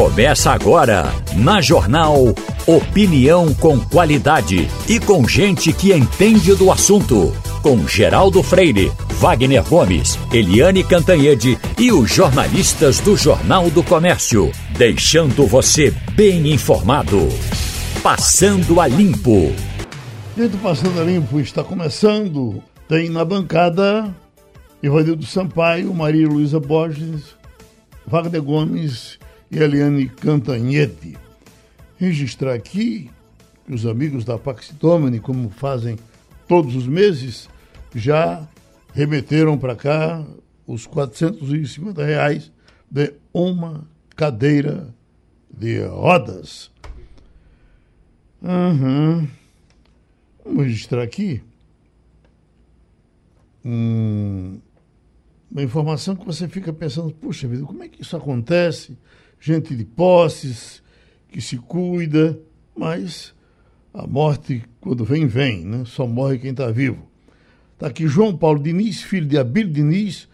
Começa agora, na Jornal Opinião com qualidade e com gente que entende do assunto. Com Geraldo Freire, Wagner Gomes, Eliane Cantanhede e os jornalistas do Jornal do Comércio. Deixando você bem informado. Passando a Limpo. Dentro do Passando a Limpo está começando. Tem na bancada Ivanildo Sampaio, Maria Luísa Borges, Wagner Gomes e Eliane Cantanhede. Registrar aqui que os amigos da Pax Domini, como fazem todos os meses, já remeteram para cá os 450 reais de uma cadeira de rodas. Uhum. Vamos registrar aqui um, uma informação que você fica pensando, puxa vida, como é que isso acontece? Gente de posses, que se cuida, mas a morte, quando vem, vem, né? Só morre quem está vivo. Está aqui João Paulo Diniz, filho de Abílio Diniz,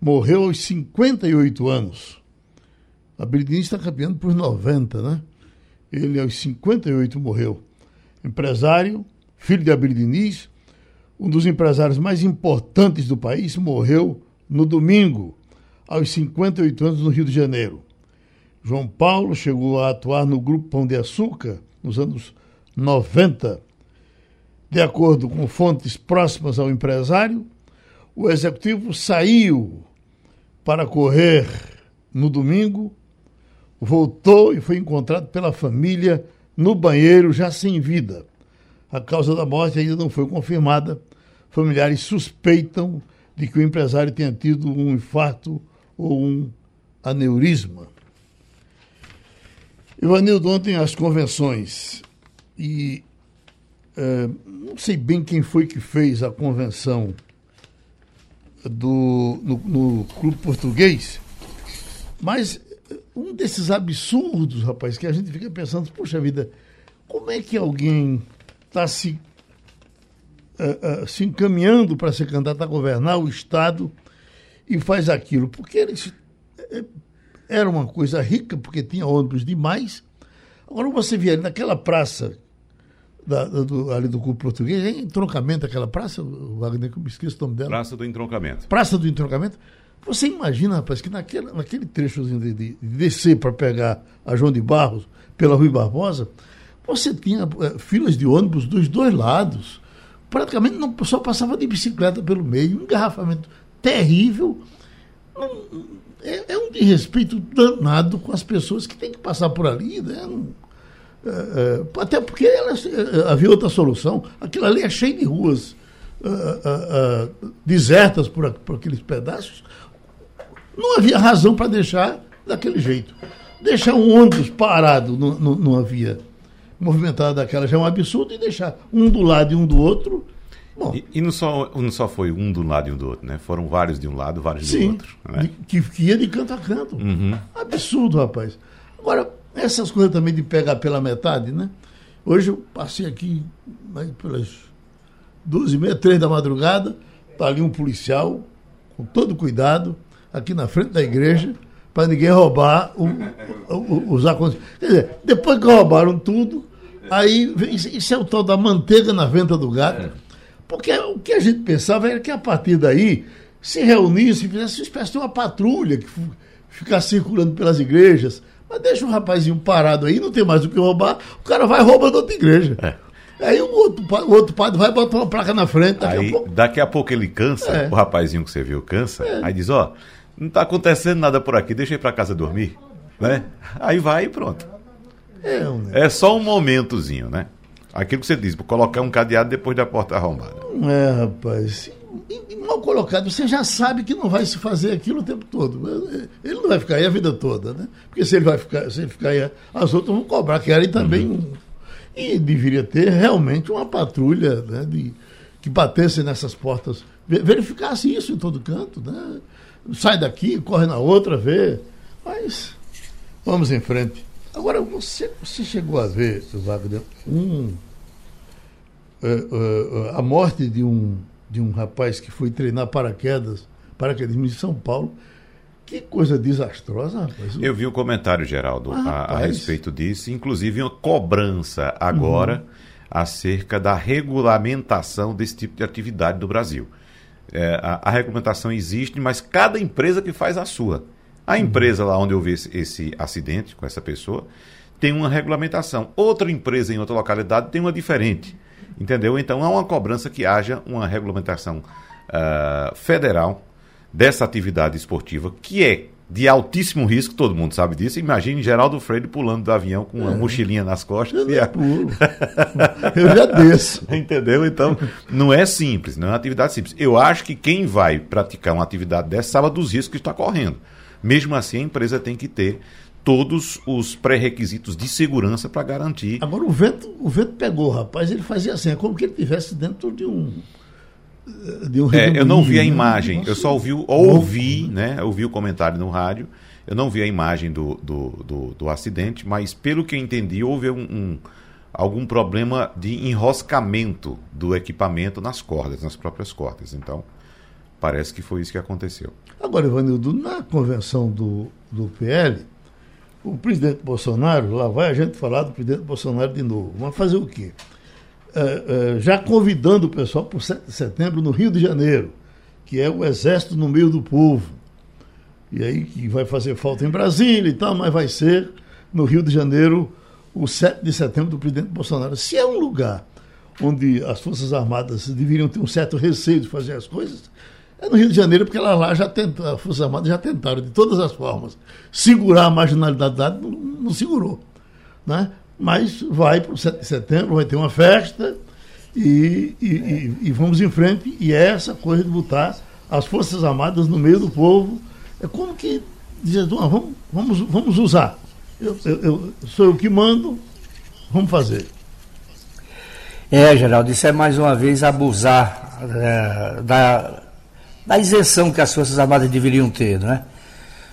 morreu aos 58 anos. Abílio Diniz está caminhando por 90, né? Ele aos 58 morreu. Empresário, filho de Abílio Diniz, um dos empresários mais importantes do país, morreu no domingo, aos 58 anos, no Rio de Janeiro. João Paulo chegou a atuar no Grupo Pão de Açúcar nos anos 90. De acordo com fontes próximas ao empresário, o executivo saiu para correr no domingo, voltou e foi encontrado pela família no banheiro, já sem vida. A causa da morte ainda não foi confirmada. Familiares suspeitam de que o empresário tenha tido um infarto ou um aneurisma. Ivanildo, ontem as convenções, e é, não sei bem quem foi que fez a convenção do, no, no Clube Português, mas um desses absurdos, rapaz, que a gente fica pensando, poxa vida, como é que alguém está se uh, uh, se encaminhando para ser candidato a governar o Estado e faz aquilo. Porque eles, eh, era uma coisa rica, porque tinha ônibus demais. Agora você via ali naquela praça da, do, ali do Clube Português, em entroncamento aquela praça, o Wagner, que eu me esqueço o nome dela. Praça do Entroncamento. Praça do Entroncamento. Você imagina, rapaz, que naquele, naquele trechozinho de, de, de descer para pegar a João de Barros pela Rui Barbosa, você tinha é, filas de ônibus dos dois lados praticamente não só passava de bicicleta pelo meio, um engarrafamento terrível. É, é, um desrespeito danado com as pessoas que têm que passar por ali, né? É, é, até porque elas, é, havia outra solução. Aquilo ali é cheio de ruas desertas por, por aqueles pedaços. Não havia razão para deixar daquele jeito. Deixar um ônibus parado não havia movimentada daquela já é um absurdo e deixar um do lado e um do outro. Bom, e, e não, só, não só foi um do lado e um do outro, né? Foram vários de um lado, vários sim, do outro. Né? que, que ia de canto a canto. Uhum. Absurdo, rapaz. Agora, essas coisas também de pegar pela metade, né? Hoje eu passei aqui pelas duas e meia, três da madrugada, tá ali um policial, com todo cuidado, aqui na frente da igreja, para ninguém roubar o, o, os acontecimentos. Quer dizer, depois que roubaram tudo, Aí, isso é o tal da manteiga na venta do gato. É. Porque o que a gente pensava era que a partir daí se reunisse e fizesse uma espécie de uma patrulha que ficasse circulando pelas igrejas. Mas deixa o rapazinho parado aí, não tem mais o que roubar, o cara vai roubando outra igreja. É. Aí o outro, o outro padre vai botar uma placa na frente. Daqui, aí, a, pouco... daqui a pouco ele cansa, é. o rapazinho que você viu cansa, é. aí diz, ó, não está acontecendo nada por aqui, deixa eu ir para casa dormir. Né? Aí vai e pronto. É, é só um momentozinho, né? Aquilo que você diz, colocar um cadeado depois da porta arrombada. É, rapaz. E, mal colocado, você já sabe que não vai se fazer aquilo o tempo todo. Ele não vai ficar aí a vida toda, né? Porque se ele vai ficar, se ele ficar aí, as outras vão cobrar, querem também. Uhum. Um, e deveria ter realmente uma patrulha né, de, que batesse nessas portas, verificasse isso em todo canto, né? Sai daqui, corre na outra, vê. Mas vamos em frente. Agora, você, você chegou a ver, Wagner, um, uh, uh, a morte de um, de um rapaz que foi treinar paraquedas, paraquedismo em São Paulo, Que coisa desastrosa, rapaz. Eu vi um comentário, Geraldo, ah, a, a, respeito disso, inclusive uma cobrança agora uhum. acerca da regulamentação desse tipo de atividade do Brasil. É, a, a, regulamentação existe, mas cada empresa que faz a sua. A empresa lá onde houve esse, esse acidente com essa pessoa tem uma regulamentação. Outra empresa em outra localidade tem uma diferente. Entendeu? Então há uma cobrança que haja uma regulamentação uh, federal dessa atividade esportiva, que é de altíssimo risco, todo mundo sabe disso. Imagine Geraldo Freire pulando do avião com uma é. mochilinha nas costas. Eu, e pulo. Eu já desço. Entendeu? Então, não é simples, não é uma atividade simples. Eu acho que quem vai praticar uma atividade dessa sabe dos riscos que está correndo. Mesmo assim, a empresa tem que ter todos os pré-requisitos de segurança para garantir. Agora, o vento, o vento pegou, rapaz, ele fazia assim, é como que ele estivesse dentro de um um é, eu não vi a né? imagem, Nossa. eu só ouvi, ouvi, né? Ouvi o comentário no rádio. Eu não vi a imagem do, do, do, do acidente, mas pelo que eu entendi, houve um, um, algum problema de enroscamento do equipamento nas cordas, nas próprias cordas. Então, parece que foi isso que aconteceu. Agora, Ivanildo, na convenção do, do PL, o presidente Bolsonaro, lá vai a gente falar do presidente Bolsonaro de novo. Mas fazer o quê? É, é, já convidando o pessoal para o 7 de setembro no Rio de Janeiro, que é o Exército no meio do povo. E aí que vai fazer falta em Brasília e tal, mas vai ser no Rio de Janeiro o 7 de setembro do presidente Bolsonaro. Se é um lugar onde as Forças Armadas deveriam ter um certo receio de fazer as coisas, é no Rio de Janeiro, porque lá, lá já tenta, as Forças Armadas já tentaram, de todas as formas, segurar a marginalidade, não, não segurou. Né? mas vai para o 7 de setembro, vai ter uma festa e, e, e, e, vamos em frente. E é essa coisa de botar as Forças Armadas no meio do povo. É como que dizer, vamos, vamos, vamos usar. Eu, eu, eu, sou eu que mando, vamos fazer. É, Geraldo, isso é mais uma vez abusar é, da, da isenção que as Forças Armadas deveriam ter, não é?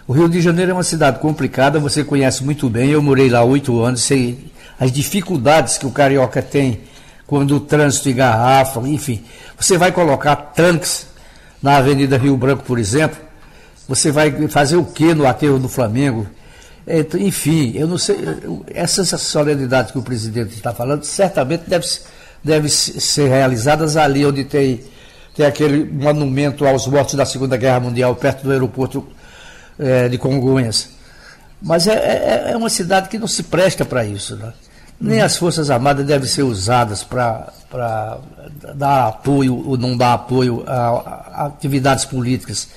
O Rio de Janeiro é uma cidade complicada, você conhece muito bem. Eu morei lá oito anos, sei as dificuldades que o carioca tem quando o trânsito engarrafa, enfim. Você vai colocar tanques na Avenida Rio Branco, por exemplo, você vai fazer o que no aterro do Flamengo? Enfim, eu não sei, essas solenidades que o presidente está falando, certamente deve, deve ser realizadas ali onde tem, tem aquele monumento aos mortos da Segunda Guerra Mundial, perto do aeroporto é, de Congonhas. Mas é, é, é, uma cidade que não se presta para isso. Né? Nem as Forças Armadas devem ser usadas para dar apoio ou não dar apoio a, a, atividades políticas,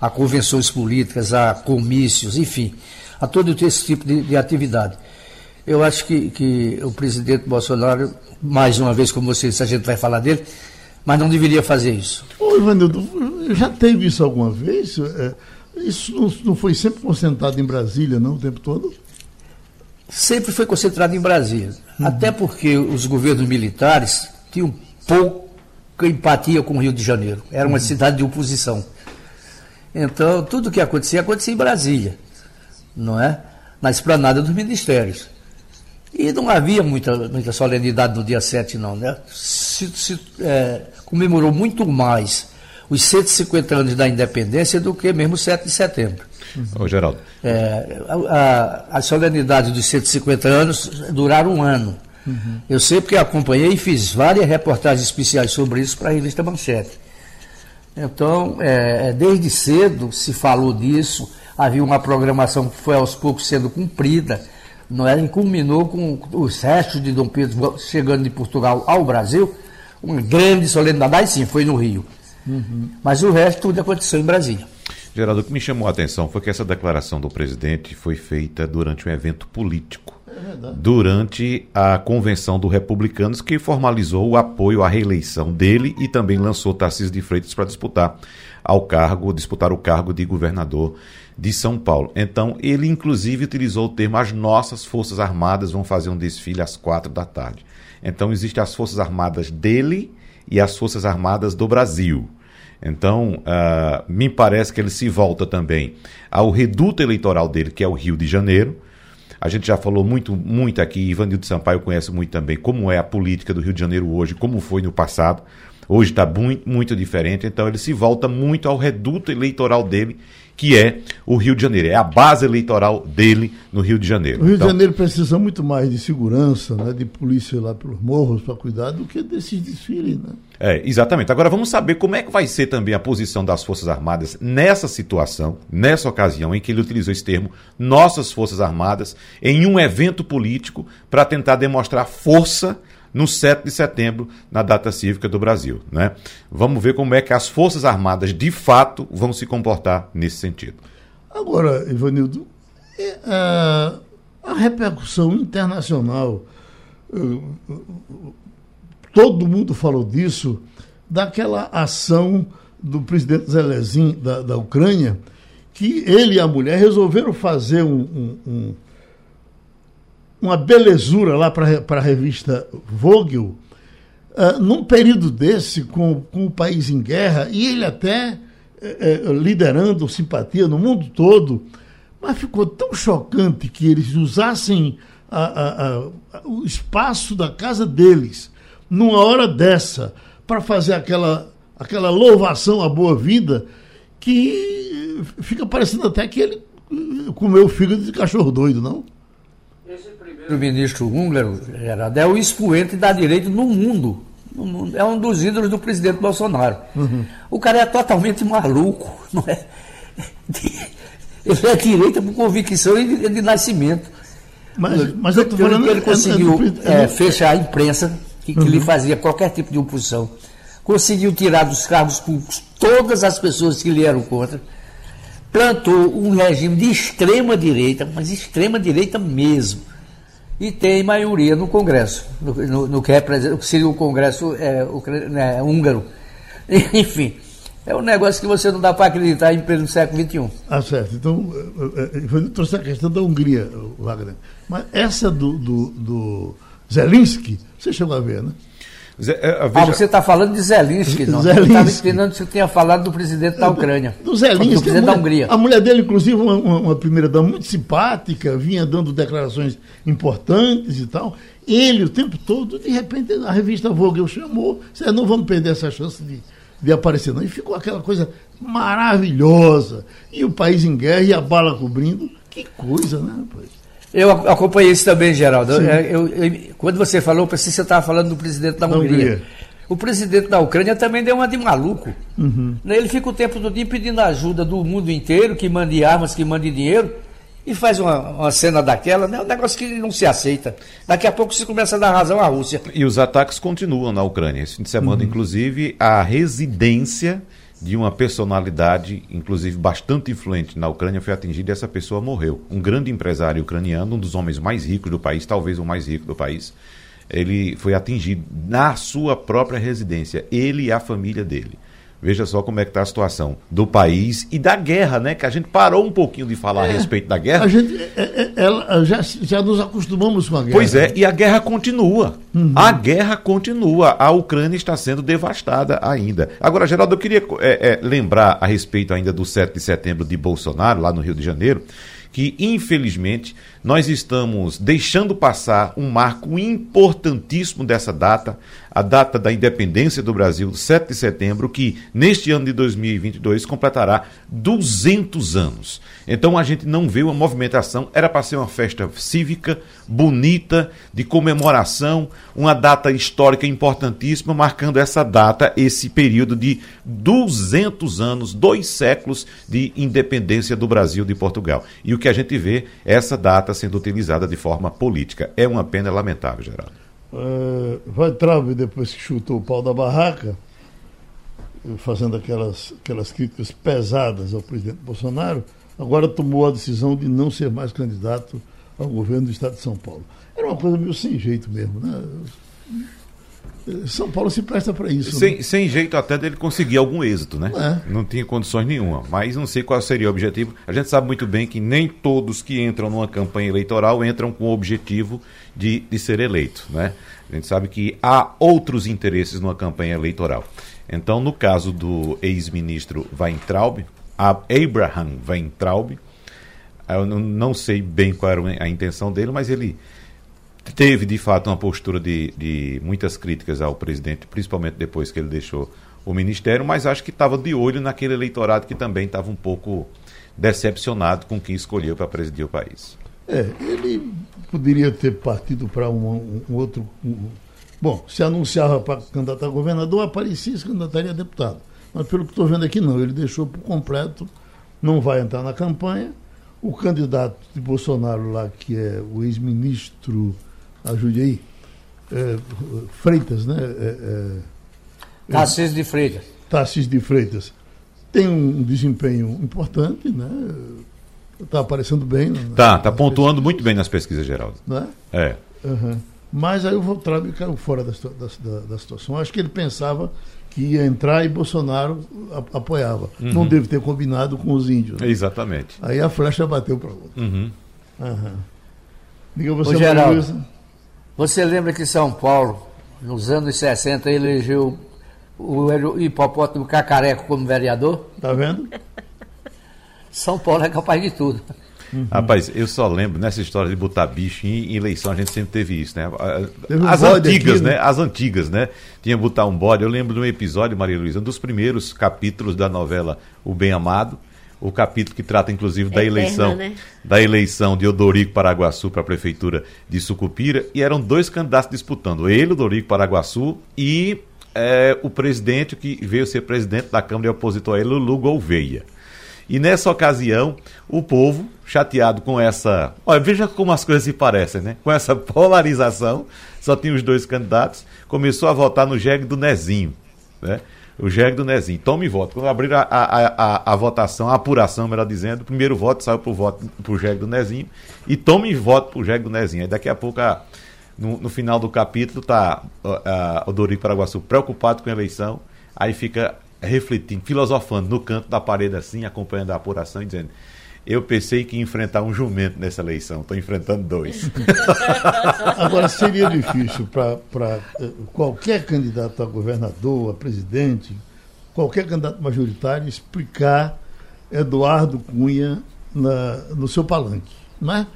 a convenções políticas, a comícios, enfim, a todo esse tipo de, de atividade. Eu acho que, que o presidente Bolsonaro, mais uma vez, como você disse, a gente vai falar dele, mas não deveria fazer isso. Ô, Ivanildo, já teve isso alguma vez? É isso não, não foi sempre concentrado em Brasília, não, o tempo todo? Sempre foi concentrado em Brasília. Uhum. Até porque os governos militares tinham pouca empatia com o Rio de Janeiro. Era uma uhum. cidade de oposição. Então, tudo o que acontecia, acontecia em Brasília, não é? Na esplanada dos ministérios. E não havia muita, muita solenidade no dia 7, não, né? Se, se é, comemorou muito mais os 150 anos da independência do que mesmo 7 de setembro. Ô, Geraldo. É, a, a, a, solenidade dos 150 anos duraram um ano. Uhum. Eu sei porque acompanhei e fiz várias reportagens especiais sobre isso para a revista Manchete. Então, é, é, desde cedo se falou disso, havia uma programação que foi aos poucos sendo cumprida, não é? e culminou com os restos de Dom Pedro chegando de Portugal ao Brasil, uma grande solenidade, aí sim, foi no Rio. Uhum. Mas o resto tudo aconteceu em Brasília. Geraldo, o que me chamou a atenção foi que essa declaração do presidente foi feita durante um evento político. É durante a convenção do Republicanos, que formalizou o apoio à reeleição dele e também lançou Tarcísio de Freitas para disputar ao cargo, disputar o cargo de governador de São Paulo. Então, ele inclusive utilizou o termo as nossas Forças Armadas vão fazer um desfile às quatro da tarde. Então, existem as Forças Armadas dele e as Forças Armadas do Brasil. Então, uh, me parece que ele se volta também ao reduto eleitoral dele, que é o Rio de Janeiro. A gente já falou muito, muito aqui, Ivanildo Sampaio conhece muito também como é a política do Rio de Janeiro hoje, como foi no passado. Hoje está muito, muito diferente, então ele se volta muito ao reduto eleitoral dele, que é o Rio de Janeiro. É a base eleitoral dele no Rio de Janeiro. O Rio então, de Janeiro precisa muito mais de segurança, né, de polícia lá pelos morros para cuidar do que desses desfiles. Né? É, exatamente. Agora vamos saber como é que vai ser também a posição das Forças Armadas nessa situação, nessa ocasião em que ele utilizou esse termo, nossas Forças Armadas, em um evento político para tentar demonstrar força no 7 de setembro, na data cívica do Brasil. Né? Vamos ver como é que as Forças Armadas, de fato, vão se comportar nesse sentido. Agora, Ivanildo, é, a, a repercussão internacional, todo mundo falou disso, daquela ação do presidente Zelezin da, da Ucrânia, que ele e a mulher resolveram fazer um, um, um uma belezura lá para a revista Vogel, uh, num período desse, com, com o país em guerra, e ele até uh, liderando simpatia no mundo todo, mas ficou tão chocante que eles usassem a, a, a, o espaço da casa deles, numa hora dessa, para fazer aquela, aquela louvação à boa vida, que fica parecendo até que ele comeu fígado de cachorro doido, não? Primeiro-ministro húngaro, Gerardo, é o expoente da direita no mundo. no mundo. É um dos ídolos do presidente Bolsonaro. Uhum. O cara é totalmente maluco, não é? Ele é direita por convicção e de, de nascimento. Mas, mas eu estou falando ele conseguiu é, é, fechar a imprensa, que, que uhum. lhe fazia qualquer tipo de oposição. Conseguiu tirar dos cargos públicos todas as pessoas que lhe eram contra. Plantou um regime de extrema direita, mas extrema direita mesmo e tem maioria no Congresso, no, no, no que, representa, que seria o Congresso é, o, né, húngaro. Enfim, é um negócio que você não dá para acreditar em pleno século XXI. Ah, certo. Então, eu trouxe a questão da Hungria, Wagner. Mas essa do, do, do Zelensky, você chegou a ver, né? Zé, é, veja... Ah, você está falando de Zelensky, não? Eu estava esperando que você tenha falado do presidente da Ucrânia. Do Zelensky. Do presidente mulher, da Hungria. A mulher dele, inclusive, uma, uma, uma primeira-dama muito simpática, vinha dando declarações importantes e tal. Ele, o tempo todo, de repente, a revista Vogue chamou, disse, não vamos perder essa chance de, de aparecer, não. E ficou aquela coisa maravilhosa. E o país em guerra e a bala cobrindo. Que coisa, né, rapaz? Eu acompanhei isso também, Geraldo. Eu, eu, quando você falou, eu pensei que você estava falando do presidente da, da Hungria. Hungria. O presidente da Ucrânia também deu uma de maluco. Uhum. Ele fica o tempo todo dia pedindo ajuda do mundo inteiro, que mande armas, que mande dinheiro, e faz uma, uma cena daquela, né? um negócio que não se aceita. Daqui a pouco se começa a dar razão à Rússia. E os ataques continuam na Ucrânia. Esse fim de semana, uhum. inclusive, a residência de uma personalidade, inclusive bastante influente na Ucrânia, foi atingida e essa pessoa morreu. Um grande empresário ucraniano, um dos homens mais ricos do país, talvez o mais rico do país, ele foi atingido na sua própria residência, ele e a família dele. Veja só como é que está a situação do país e da guerra, né? Que a gente parou um pouquinho de falar é, a respeito da guerra. A gente é, é, ela, já, já nos acostumamos com a guerra. Pois é, e a guerra continua. Uhum. A guerra continua. A Ucrânia está sendo devastada ainda. Agora, Geraldo, eu queria é, é, lembrar a respeito ainda do 7 de setembro de Bolsonaro, lá no Rio de Janeiro que, infelizmente, nós estamos deixando passar um marco importantíssimo dessa data, a data da independência do Brasil, 7 de setembro, que neste ano de 2022 completará 200 anos. Então a gente não vê uma movimentação, era para ser uma festa cívica, bonita, de comemoração, uma data histórica importantíssima, marcando essa data, esse período de 200 anos, dois séculos de independência do Brasil de Portugal. E o que a gente vê é essa data sendo utilizada de forma política. É uma pena lamentável, Geraldo. Uh, Vai Traub, depois que chutou o pau da barraca, fazendo aquelas, aquelas críticas pesadas ao presidente Bolsonaro, agora tomou a decisão de não ser mais candidato ao governo do estado de São Paulo. Era uma coisa meio sem jeito mesmo, né? São Paulo se presta para isso. Sem, né? sem, jeito até dele conseguir algum êxito, né? É. Não tinha condições nenhuma. Mas não sei qual seria o objetivo. A gente sabe muito bem que nem todos que entram numa campanha eleitoral entram com o objetivo de, de ser eleito, né? A gente sabe que há outros interesses numa campanha eleitoral. Então, no caso do ex-ministro Weintraub, Abraham Weintraub, eu não sei bem qual era a intenção dele, mas ele teve de fato uma postura de, de muitas críticas ao presidente, principalmente depois que ele deixou o ministério, mas acho que estava de olho naquele eleitorado que também estava um pouco decepcionado com quem escolheu para presidir o país. É, ele poderia ter partido para um, um, outro. Um, bom, se anunciava para candidato a governador, aparecia e se candidataria a deputado. Mas pelo que estou vendo aqui, não. Ele deixou por completo, não vai entrar na campanha. O candidato de Bolsonaro lá, que é o ex-ministro, ajude aí, é, Freitas, né? É, é, Tarcísio de Freitas. Tarcísio de Freitas. Tem um desempenho importante, né? Está aparecendo bem. Né? Tá, está pontuando muito bem nas pesquisas, Geraldo. Né? É. Uhum. Mas aí o Voltrabe caiu fora da, da, da, situação. Acho que ele pensava que ia entrar e Bolsonaro apoiava. Uhum. Não deve ter combinado com os índios. Né? Exatamente. Aí a flecha bateu para o outro. Uhum. Uhum. Diga você, Ô, Geraldo, você lembra que São Paulo, nos anos 60, elegeu o hipopótamo Cacareco como vereador? Tá vendo? São Paulo é capaz de tudo. Uhum. Rapaz, eu só lembro nessa história de botar bicho em eleição, a gente sempre teve isso, né? As antigas, aqui, né? né? As antigas, né? Tinha botar um bode. Eu lembro de um episódio, Maria Luísa, um dos primeiros capítulos da novela O Bem Amado, o capítulo que trata inclusive da Eterna, eleição né? da eleição de Odorico Paraguaçu para a prefeitura de Sucupira e eram dois candidatos disputando, ele, Odorico Paraguaçu e é, o presidente que veio ser presidente da Câmara e opositor a ele, Lulu Gouveia. E nessa ocasião, o povo, chateado com essa. Olha, veja como as coisas se parecem, né? Com essa polarização, só tinha os dois candidatos, começou a votar no jegue do Nezinho, né? O jegue do Nezinho. Tome voto. Quando abriram a, a, a, a, votação, a apuração, melhor dizendo, o primeiro voto saiu para o voto pro jegue do Nezinho e tome voto pro jegue do Nezinho. Aí daqui a pouco, no, no, final do capítulo, tá o Dorico Paraguaçu preocupado com a eleição, aí fica refletindo, filosofando no canto da parede assim, acompanhando a apuração e dizendo: Eu pensei que ia enfrentar um jumento nessa eleição, estou enfrentando dois. Agora, seria difícil para eh, qualquer candidato a governador, a presidente, qualquer candidato majoritário explicar Eduardo Cunha na, no seu palanque, não é?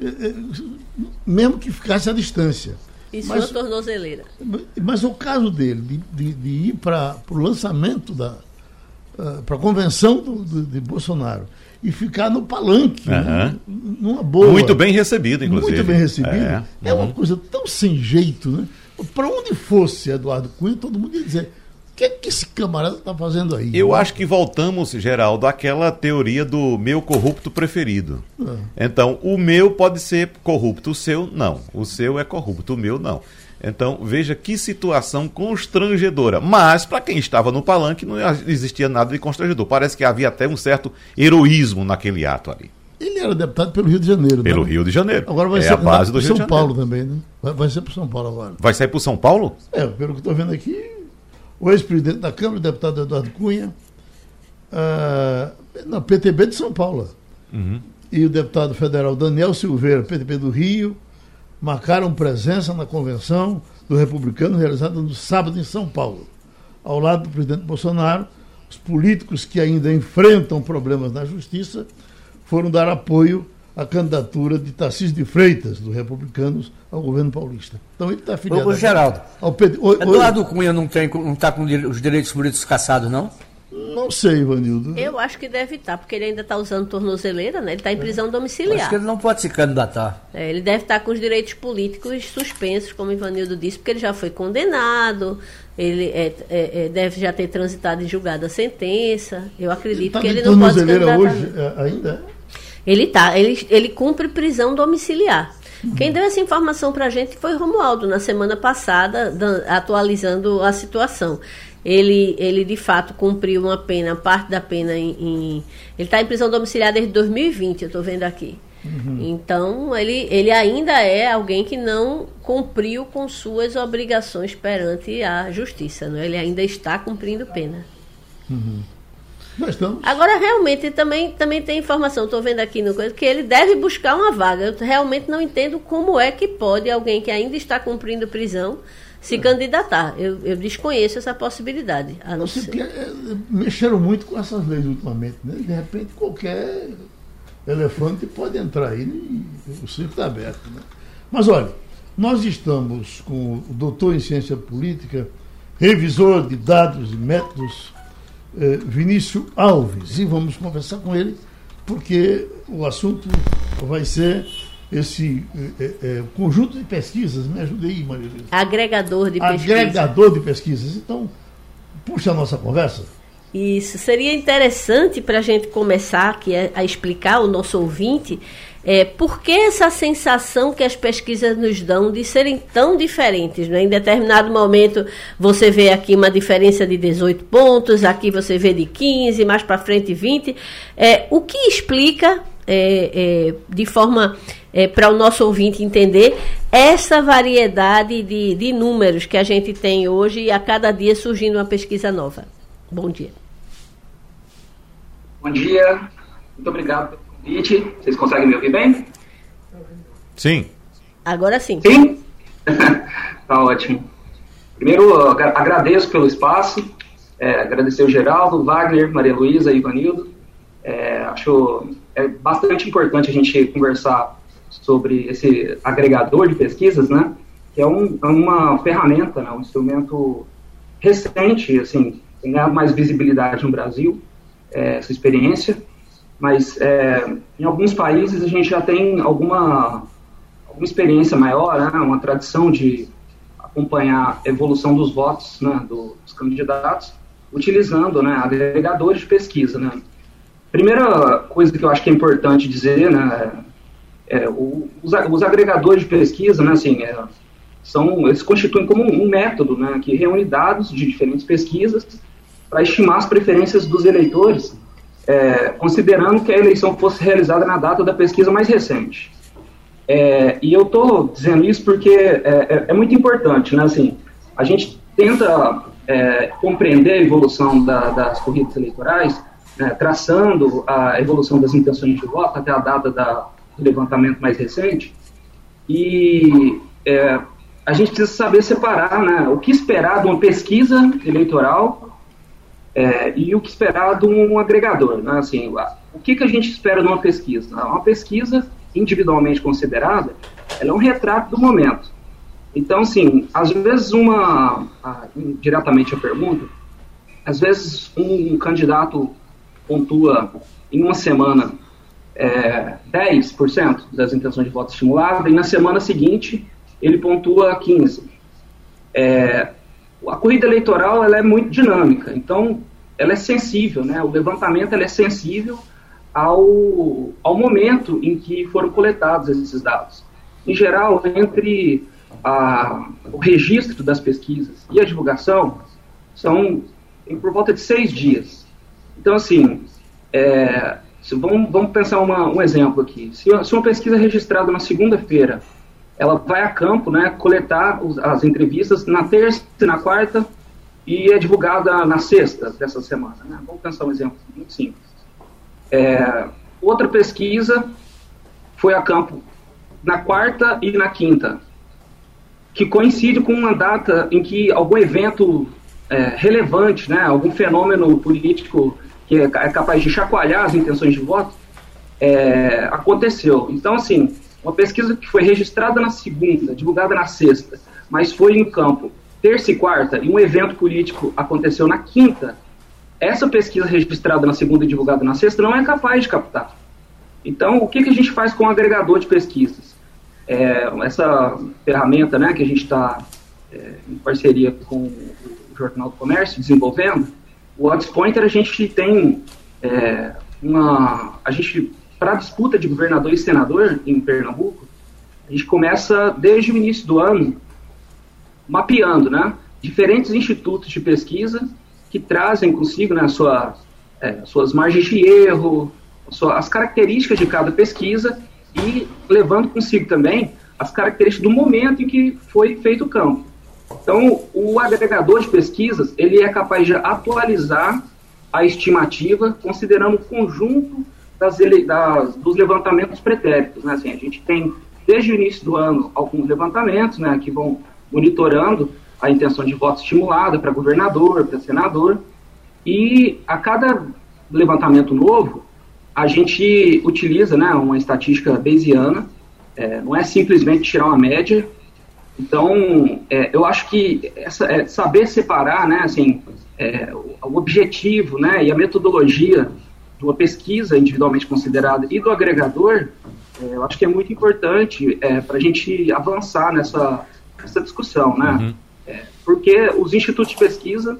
Eh, eh, mesmo que ficasse à distância. Isso mas, uma tornozeleira. Mas o caso dele, de, de, de ir para o lançamento da. Uh, para a convenção do, do, de Bolsonaro e ficar no palanque, uhum. né? numa boa. Muito bem recebido, inclusive. Muito bem recebido. É, é uma coisa tão sem jeito, né? Para onde fosse Eduardo Cunha, todo mundo ia dizer o que, é que esse camarada está fazendo aí? Eu acho que voltamos, Geraldo, àquela teoria do meu corrupto preferido. É. Então, o meu pode ser corrupto, o seu não. O seu é corrupto, o meu não. Então, veja que situação constrangedora. Mas, para quem estava no palanque, não existia nada de constrangedor. Parece que havia até um certo heroísmo naquele ato ali. Ele era deputado pelo Rio de Janeiro. Né? Pelo né? Rio de Janeiro. Agora vai é ser a base do Rio São Paulo também, né? Vai, vai ser para São Paulo agora. Vai sair para São Paulo? É, pelo que estou vendo aqui, o ex-presidente da Câmara, o deputado Eduardo Cunha, uh, na PTB de São Paulo. Uhum. E o deputado federal Daniel Silveira, PTB do Rio, marcaram presença na convenção do republicano realizada no sábado em São Paulo. Ao lado do presidente Bolsonaro, os políticos que ainda enfrentam problemas na justiça foram dar apoio a candidatura de Tarcísio de Freitas, dos republicanos, ao governo paulista. Então ele está afiliado. Ô, Geraldo, ao Pedro, o, Eduardo Cunha não está tá com os direitos políticos caçados, não? Não sei, Ivanildo. Eu acho que deve estar, tá, porque ele ainda está usando tornozeleira, né? Ele está em prisão domiciliar. Acho que ele não pode se candidatar. É, ele deve estar tá com os direitos políticos suspensos, como o Ivanildo disse, porque ele já foi condenado, ele é, é, é deve já ter transitado em julgado a sentença. Eu acredito ele tá que ele não pode se candidatar. hoje é, ainda? Ele tá, ele, ele cumpre prisão domiciliar. Uhum. Quem deu essa informação para a gente foi Romualdo, na semana passada, atualizando a situação. Ele, ele de fato cumpriu uma pena, parte da pena em. em ele está em prisão domiciliar desde 2020, eu estou vendo aqui. Uhum. Então, ele, ele ainda é alguém que não cumpriu com suas obrigações perante a justiça. Né? Ele ainda está cumprindo pena. Uhum. Agora, realmente, também, também tem informação, estou vendo aqui no coisa, que ele deve buscar uma vaga. Eu realmente não entendo como é que pode alguém que ainda está cumprindo prisão se candidatar. Eu, eu, desconheço essa possibilidade. A não ser. É, mexeram muito com essas leis ultimamente. Né? De repente, qualquer elefante pode entrar aí e o circo está aberto. Né? Mas olha, nós estamos com o doutor em ciência política, revisor de dados e métodos eh, Vinícius Alves e vamos conversar com ele porque o assunto vai ser esse é, é, conjunto de pesquisas. Me ajude aí, Maria Luísa. Agregador de pesquisas. Agregador de pesquisas. Então, puxa a nossa conversa. Isso. Seria interessante para a gente começar aqui a, a explicar ao nosso ouvinte é, por que essa sensação que as pesquisas nos dão de serem tão diferentes? Né? Em determinado momento você vê aqui uma diferença de 18 pontos, aqui você vê de 15, mais para frente 20. É, o que explica, é, é de forma é, para o nosso ouvinte entender, essa variedade de, de números que a gente tem hoje e a cada dia surgindo uma pesquisa nova? Bom dia. Bom dia, muito obrigado convite. Vocês conseguem me ouvir bem? Sim. Agora sim. Sim? tá ótimo. Primeiro, agradeço pelo espaço, é, agradecer o Geraldo, Wagner, Maria Luísa e Ivanildo. É, acho é bastante importante a gente conversar sobre esse agregador de pesquisas, né? Que é, um, é uma ferramenta, né, um instrumento recente, assim, tem ganhado mais visibilidade no Brasil, é, essa experiência mas é, em alguns países a gente já tem alguma, alguma experiência maior, né, uma tradição de acompanhar a evolução dos votos né, dos candidatos, utilizando né, agregadores de pesquisa. Né. Primeira coisa que eu acho que é importante dizer, né, é, o, os, os, agregadores de pesquisa, né, assim, é, são, eles constituem como um método né, que reúne dados de diferentes pesquisas para estimar as preferências dos eleitores é, considerando que a eleição fosse realizada na data da pesquisa mais recente. É, e eu estou dizendo isso porque é, é, é, muito importante, né? Assim, a gente tenta é, compreender a evolução da, das corridas eleitorais, né, traçando a evolução das intenções de voto até a data da, do levantamento mais recente, e é, a gente precisa saber separar né, o que esperar de uma pesquisa eleitoral é, e o que esperar de um agregador, né? Assim, o que, que a gente espera de uma pesquisa? Uma pesquisa individualmente considerada, ela é um retrato do momento. Então, sim, às vezes uma, diretamente a pergunta, às vezes um candidato pontua em uma semana é, 10% das intenções de voto estimulada e na semana seguinte ele pontua 15%. É, a corrida eleitoral ela é muito dinâmica, então ela é sensível, né? O levantamento ela é sensível ao, ao momento em que foram coletados esses dados. Em geral, entre a, o registro das pesquisas e a divulgação são por volta de seis dias. Então, assim, é, vamos, vamos pensar uma, um exemplo aqui. Se, se uma pesquisa registrada na segunda-feira ela vai a campo, né, coletar os, as entrevistas na terça e na quarta e é divulgada na sexta dessa semana. Né? Vamos pensar um exemplo muito simples. É, outra pesquisa foi a campo na quarta e na quinta, que coincide com uma data em que algum evento é, relevante, né, algum fenômeno político que é, é capaz de chacoalhar as intenções de voto, é, aconteceu. Então, assim, uma pesquisa que foi registrada na segunda, divulgada na sexta, mas foi em campo terça e quarta, e um evento político aconteceu na quinta, essa pesquisa registrada na segunda e divulgada na sexta não é capaz de captar. Então, o que, que a gente faz com o agregador de pesquisas? É, essa ferramenta né, que a gente está é, em parceria com o Jornal do Comércio desenvolvendo, o Oddspointer a gente tem é, uma. A gente para a disputa de governador e senador em Pernambuco, a gente começa desde o início do ano mapeando né, diferentes institutos de pesquisa que trazem consigo né, sua, é, suas margens de erro, sua, as características de cada pesquisa e levando consigo também as características do momento em que foi feito o campo. Então, o agregador de pesquisas ele é capaz de atualizar a estimativa considerando o conjunto das, das, dos levantamentos pretéritos. Né? Assim, a gente tem, desde o início do ano, alguns levantamentos né, que vão monitorando a intenção de voto estimulada para governador, para senador, e a cada levantamento novo, a gente utiliza né, uma estatística bayesiana, é, não é simplesmente tirar uma média. Então, é, eu acho que essa, é, saber separar né, assim, é, o objetivo né, e a metodologia uma pesquisa individualmente considerada e do agregador, é, eu acho que é muito importante é, para a gente avançar nessa, nessa discussão, né? Uhum. É, porque os institutos de pesquisa,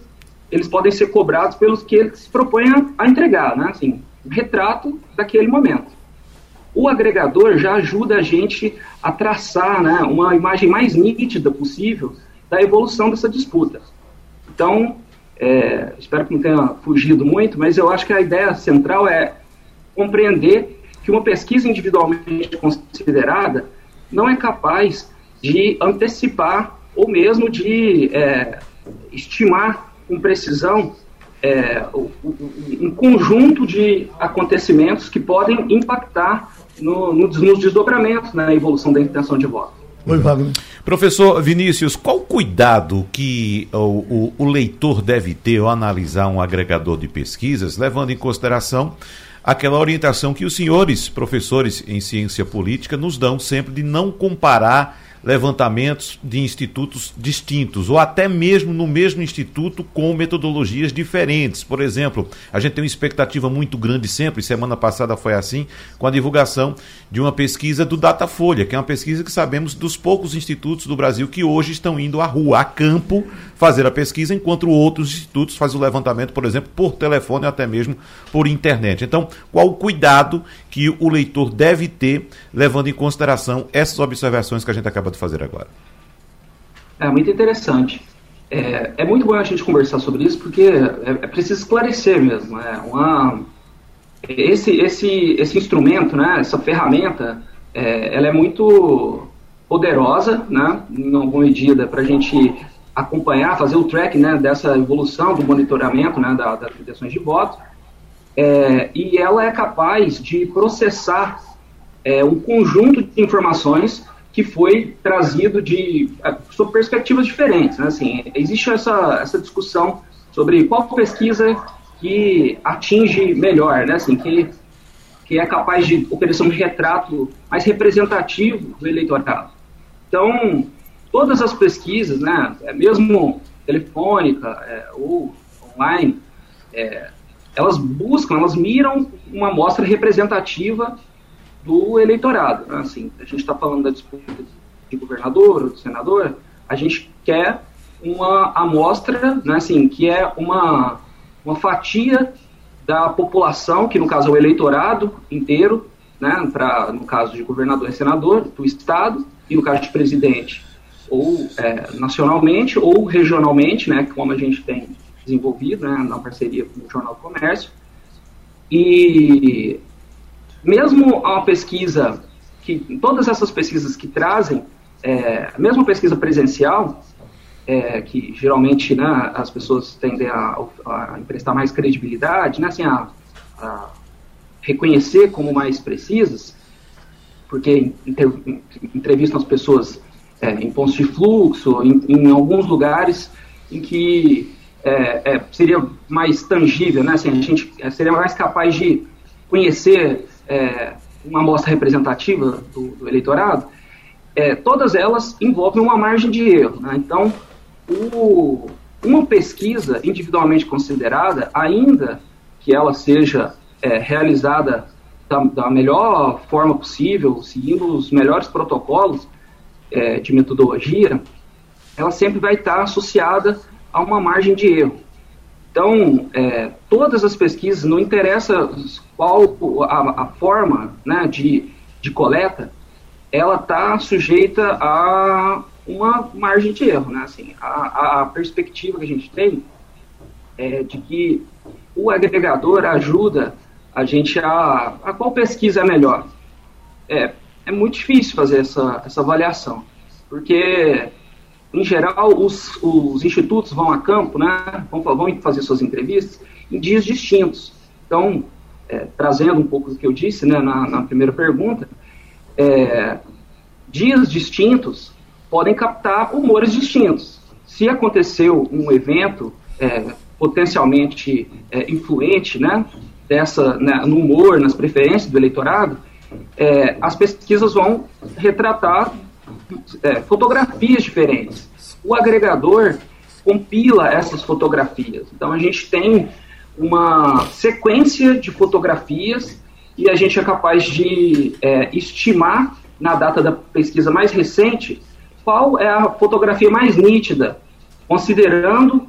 eles podem ser cobrados pelos que eles se propõem a, a entregar, né? Assim, um retrato daquele momento. O agregador já ajuda a gente a traçar né, uma imagem mais nítida possível da evolução dessa disputa. Então, é, espero que não tenha fugido muito, mas eu acho que a ideia central é compreender que uma pesquisa individualmente considerada não é capaz de antecipar ou mesmo de é, estimar com precisão é, um conjunto de acontecimentos que podem impactar no, no, nos desdobramentos na evolução da intenção de voto. Oi, Wagner. Professor Vinícius, qual cuidado que o, o, o leitor deve ter ao analisar um agregador de pesquisas, levando em consideração aquela orientação que os senhores professores em ciência política nos dão sempre de não comparar levantamentos de institutos distintos, ou até mesmo no mesmo instituto com metodologias diferentes. Por exemplo, a gente tem uma expectativa muito grande sempre, semana passada foi assim, com a divulgação de uma pesquisa do Datafolha, que é uma pesquisa que sabemos dos poucos institutos do Brasil que hoje estão indo à rua, a campo, fazer a pesquisa, enquanto outros institutos fazem o levantamento, por exemplo, por telefone ou até mesmo por internet. Então, qual o cuidado que o leitor deve ter, levando em consideração essas observações que a gente acaba de fazer agora? É muito interessante. É, é muito bom a gente conversar sobre isso, porque é, é preciso esclarecer mesmo. É uma, esse, esse, esse instrumento, né, essa ferramenta, é, ela é muito poderosa, né, em alguma medida, para a gente acompanhar, fazer o track né, dessa evolução do monitoramento né, da, das de voto, é, e ela é capaz de processar é, um conjunto de informações que foi trazido de sob perspectivas diferentes. Né? Assim, existe essa, essa discussão sobre qual pesquisa que atinge melhor, né? assim, que, que é capaz de oferecer um retrato mais representativo do eleitorado. Então, todas as pesquisas, né, é, mesmo telefônica é, ou online, é, elas buscam, elas miram uma amostra representativa do eleitorado. Né? Assim, a gente está falando da disputa de governador ou de senador, a gente quer uma amostra, né, assim, que é uma, uma fatia da população, que no caso é o eleitorado inteiro, né, pra, no caso de governador e senador, do estado, e no caso de presidente, ou é, nacionalmente ou regionalmente, né, como a gente tem desenvolvido né, na parceria com o Jornal do Comércio. E mesmo uma pesquisa, que todas essas pesquisas que trazem, é, mesmo pesquisa presencial, é, que geralmente né, as pessoas tendem a, a emprestar mais credibilidade, né, assim, a, a reconhecer como mais precisas, porque entrevistam as pessoas é, em pontos de fluxo, em, em, alguns lugares em que é, é, seria mais tangível, né? Assim, a gente é, seria mais capaz de conhecer é, uma amostra representativa do, do eleitorado. É, todas elas envolvem uma margem de erro. Né? Então, o, uma pesquisa individualmente considerada, ainda que ela seja realizada da, da melhor forma possível, seguindo os melhores protocolos, é, de metodologia, ela sempre vai estar associada a uma margem de erro. Então, é, todas as pesquisas, não interessa qual a, a forma né, de, de coleta, ela está sujeita a uma margem de erro. Né? Assim, a, a perspectiva que a gente tem é de que o agregador ajuda a gente a, a qual pesquisa é melhor. É, é muito difícil fazer essa, essa avaliação, porque, em geral, os, os institutos vão a campo, né, vão, vão fazer suas entrevistas em dias distintos. Então, é, trazendo um pouco do que eu disse né, na, na primeira pergunta, é, dias distintos podem captar humores distintos. Se aconteceu um evento é, potencialmente é, influente né, dessa, né, no humor, nas preferências do eleitorado, é, as pesquisas vão retratar é, fotografias diferentes. O agregador compila essas fotografias. Então a gente tem uma sequência de fotografias e a gente é capaz de é, estimar na data da pesquisa mais recente qual é a fotografia mais nítida, considerando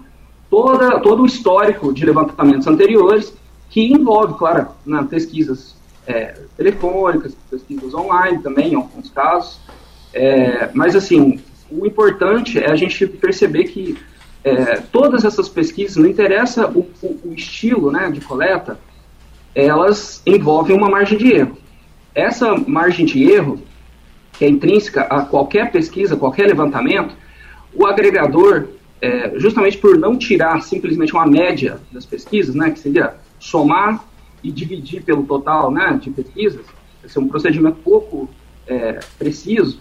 toda, todo o histórico de levantamentos anteriores, que envolve, claro, na pesquisas é, telefônicas, pesquisas online também, em alguns casos. É, mas, assim, o importante é a gente perceber que é, todas essas pesquisas, não interessa o, o, estilo né, de coleta, elas envolvem uma margem de erro. Essa margem de erro, que é intrínseca a qualquer pesquisa, qualquer levantamento, o agregador, é, justamente por não tirar simplesmente uma média das pesquisas, né, que seria somar e dividir pelo total né, de pesquisas, esse é um procedimento pouco é, preciso,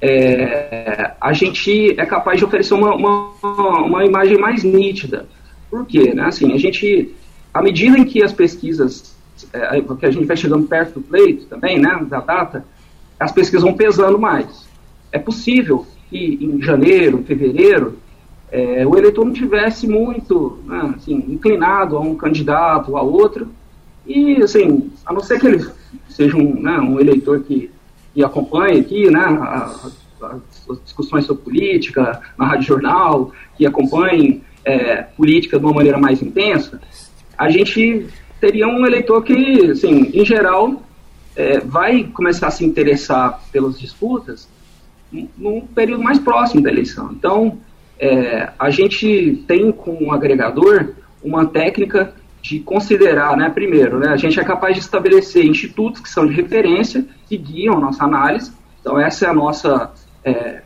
é, a gente é capaz de oferecer uma, uma, uma, imagem mais nítida. Por quê? Né? Assim, a gente, à medida em que as pesquisas, é, que a gente vai chegando perto do pleito também, né, da data, as pesquisas vão pesando mais. É possível que em janeiro, fevereiro, é, o eleitor não tivesse muito né, assim, inclinado a um candidato ou a outro, e, assim, a não ser que ele seja um, né, um eleitor que que acompanha aqui, né, as discussões sobre política na Rádio Jornal, que acompanhem é, política de uma maneira mais intensa, a gente teria um eleitor que, assim, em geral, é, vai começar a se interessar pelas disputas num período mais próximo da eleição. Então, é, a gente tem com o agregador uma técnica de considerar, né, primeiro, né, a gente é capaz de estabelecer institutos que são de referência que guiam a nossa análise. Então, essa é a nossa, é,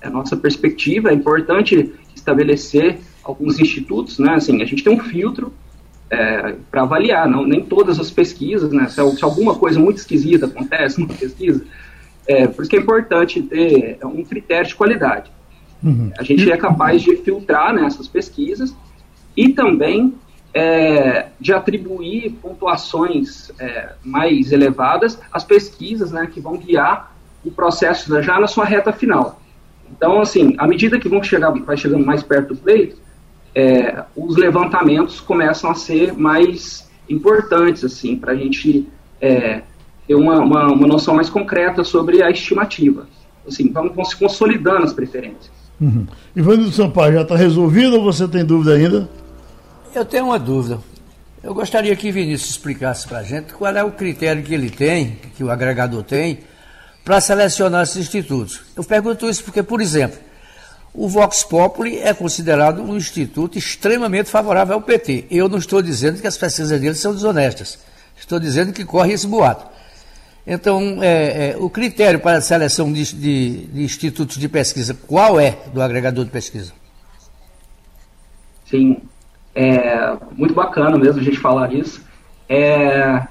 é a nossa perspectiva. É importante estabelecer alguns institutos, né, assim, a gente tem um filtro é, para avaliar, não, nem todas as pesquisas, né, se, se, alguma coisa muito esquisita acontece numa pesquisa, é, por isso que é importante ter um critério de qualidade. Uhum. A gente é capaz de filtrar né, essas pesquisas e também é, de atribuir pontuações é, mais elevadas às pesquisas né, que vão guiar o processo já na sua reta final. Então, assim, à medida que vão chegar, vai chegando mais perto do pleito, é, os levantamentos começam a ser mais importantes, assim, para a gente é, ter uma, uma, uma, noção mais concreta sobre a estimativa. Assim, vão, vão se consolidando as preferências. Uhum. Ivanildo Sampaio, já está resolvido ou você tem dúvida ainda? Eu tenho uma dúvida. Eu gostaria que Vinícius explicasse para a gente qual é o critério que ele tem, que o agregador tem, para selecionar esses institutos. Eu pergunto isso porque, por exemplo, o Vox Populi é considerado um instituto extremamente favorável ao PT. Eu não estou dizendo que as pesquisas dele são desonestas. Estou dizendo que corre esse boato. Então, é, é, o critério para a seleção de, de, de institutos de pesquisa, qual é do agregador de pesquisa? Sim, é muito bacana mesmo a gente falar isso. É,